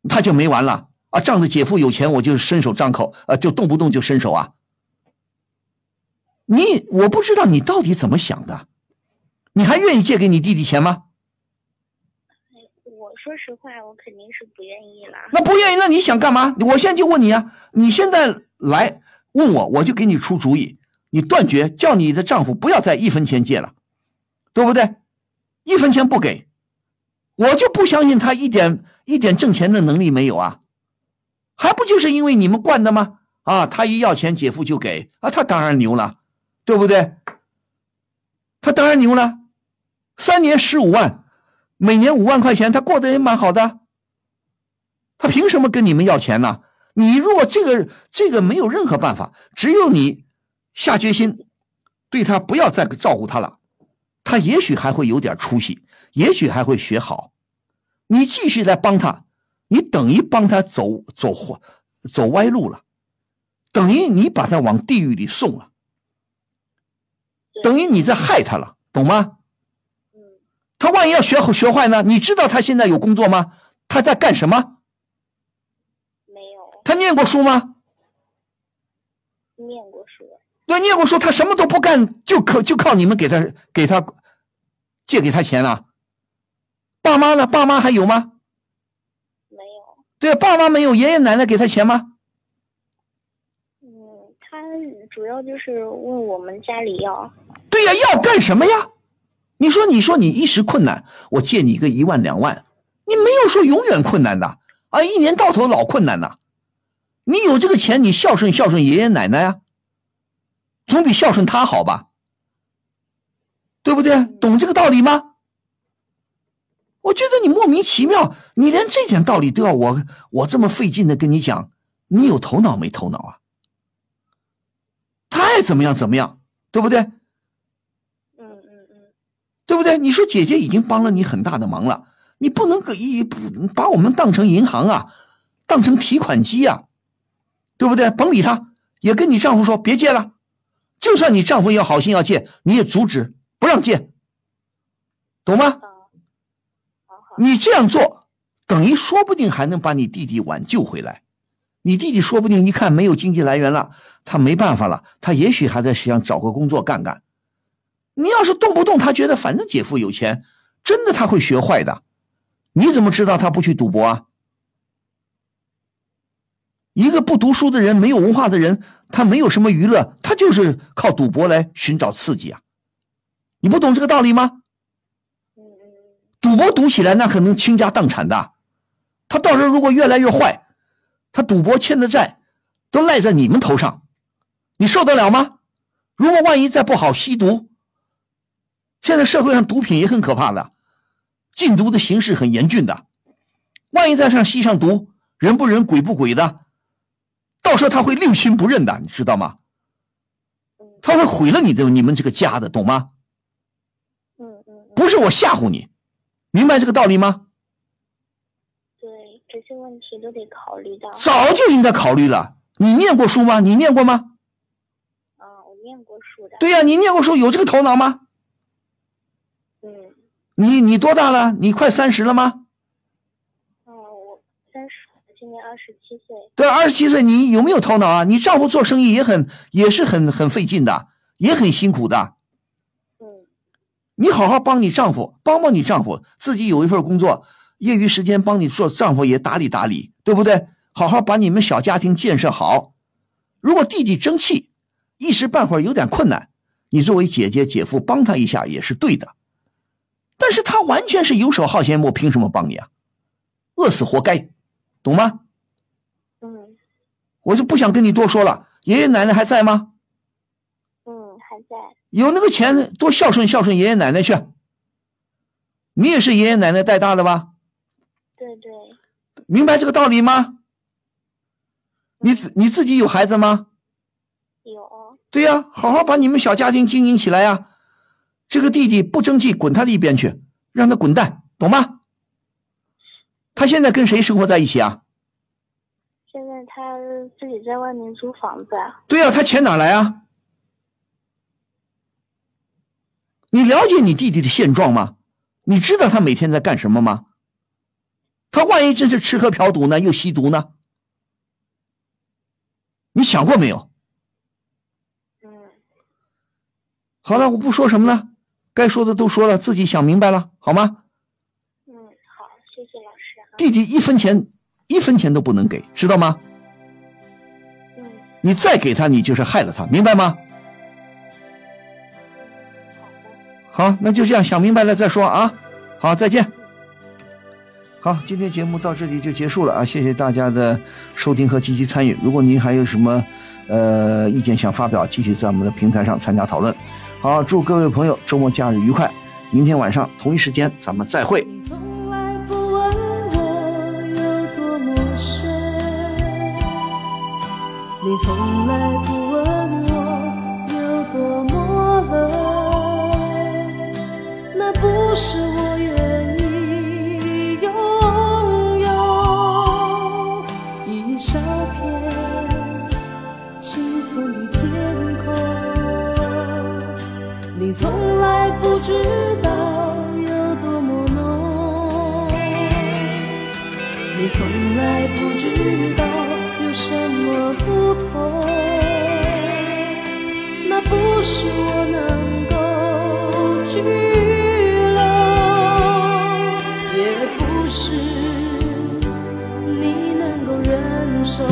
他就没完了啊！仗着姐夫有钱，我就伸手张口，呃，就动不动就伸手啊！你我不知道你到底怎么想的，你还愿意借给你弟弟钱吗？我说实话，我肯定是不愿意了。那不愿意，那你想干嘛？我现在就问你啊，你现在来问我，我就给你出主意，你断绝，叫你的丈夫不要再一分钱借了，对不对？一分钱不给，我就不相信他一点一点挣钱的能力没有啊，还不就是因为你们惯的吗？啊，他一要钱，姐夫就给啊，他当然牛了。对不对？他当然牛了，三年十五万，每年五万块钱，他过得也蛮好的。他凭什么跟你们要钱呢？你如果这个这个没有任何办法，只有你下决心对他不要再照顾他了，他也许还会有点出息，也许还会学好。你继续来帮他，你等于帮他走走走歪路了，等于你把他往地狱里送了。等于你在害他了，懂吗？他万一要学学坏呢？你知道他现在有工作吗？他在干什么？没有。他念过书吗？念过书。对，念过说，他什么都不干，就靠就靠你们给他给他借给他钱了。爸妈呢？爸妈还有吗？没有。对，爸妈没有，爷爷奶奶给他钱吗？嗯，他主要就是问我们家里要。对呀，要干什么呀？你说，你说你一时困难，我借你个一万两万，你没有说永远困难的啊，一年到头老困难呐。你有这个钱，你孝顺孝顺爷爷奶奶啊，总比孝顺他好吧？对不对？懂这个道理吗？我觉得你莫名其妙，你连这点道理都要我我这么费劲的跟你讲，你有头脑没头脑啊？他爱怎么样怎么样，对不对？嗯嗯嗯对不对？你说姐姐已经帮了你很大的忙了，你不能个一把我们当成银行啊，当成提款机啊，对不对？甭理他，也跟你丈夫说别借了。就算你丈夫要好心要借，你也阻止不让借，懂吗？你这样做，等于说不定还能把你弟弟挽救回来。你弟弟说不定一看没有经济来源了，他没办法了，他也许还在想找个工作干干。你要是动不动他觉得反正姐夫有钱，真的他会学坏的。你怎么知道他不去赌博啊？一个不读书的人，没有文化的人，他没有什么娱乐，他就是靠赌博来寻找刺激啊！你不懂这个道理吗？赌博赌起来那可能倾家荡产的。他到时候如果越来越坏，他赌博欠的债都赖在你们头上，你受得了吗？如果万一再不好吸毒，现在社会上毒品也很可怕的，禁毒的形势很严峻的。万一再上吸上毒，人不人鬼不鬼的，到时候他会六亲不认的，你知道吗？他会毁了你的你们这个家的，懂吗？嗯嗯。不是我吓唬你，明白这个道理吗？对，这些问题都得考虑到。早就应该考虑了。你念过书吗？你念过吗？啊，我念过书的。对呀，你念过书，有这个头脑吗？嗯你你多大了？你快三十了吗？嗯，我三十，今年二十七岁。对，二十七岁，你有没有头脑啊？你丈夫做生意也很也是很很费劲的，也很辛苦的。嗯。你好好帮你丈夫，帮帮你丈夫，自己有一份工作，业余时间帮你做，丈夫也打理打理，对不对？好好把你们小家庭建设好。如果弟弟争气，一时半会儿有点困难，你作为姐姐姐夫帮他一下也是对的。但是他完全是游手好闲，我凭什么帮你啊？饿死活该，懂吗？嗯。我就不想跟你多说了。爷爷奶奶还在吗？嗯，还在。有那个钱，多孝顺孝顺爷爷奶奶去。你也是爷爷奶奶带大的吧？对对。明白这个道理吗？你自你自己有孩子吗？有。对呀，好好把你们小家庭经营起来呀。这个弟弟不争气，滚他的一边去，让他滚蛋，懂吗？他现在跟谁生活在一起啊？自己在外面租房子啊。对呀，他钱哪来啊？你了解你弟弟的现状吗？你知道他每天在干什么吗？他万一真是吃喝嫖赌呢，又吸毒呢？你想过没有？嗯。好了，我不说什么了。该说的都说了，自己想明白了，好吗？嗯，好，谢谢老师。弟弟一分钱，一分钱都不能给，知道吗？嗯。你再给他，你就是害了他，明白吗？好，那就这样，想明白了再说啊。好，再见。好，今天节目到这里就结束了啊！谢谢大家的收听和积极参与。如果您还有什么呃意见想发表，继续在我们的平台上参加讨论。好，祝各位朋友周末假日愉快！明天晚上同一时间咱们再会。你从来不问我有多么冷，那不是我愿意拥有一小片青春的天空。你从来不知道有多么浓，你从来不知道有什么不同，那不是我能够拘留，也不是你能够忍受，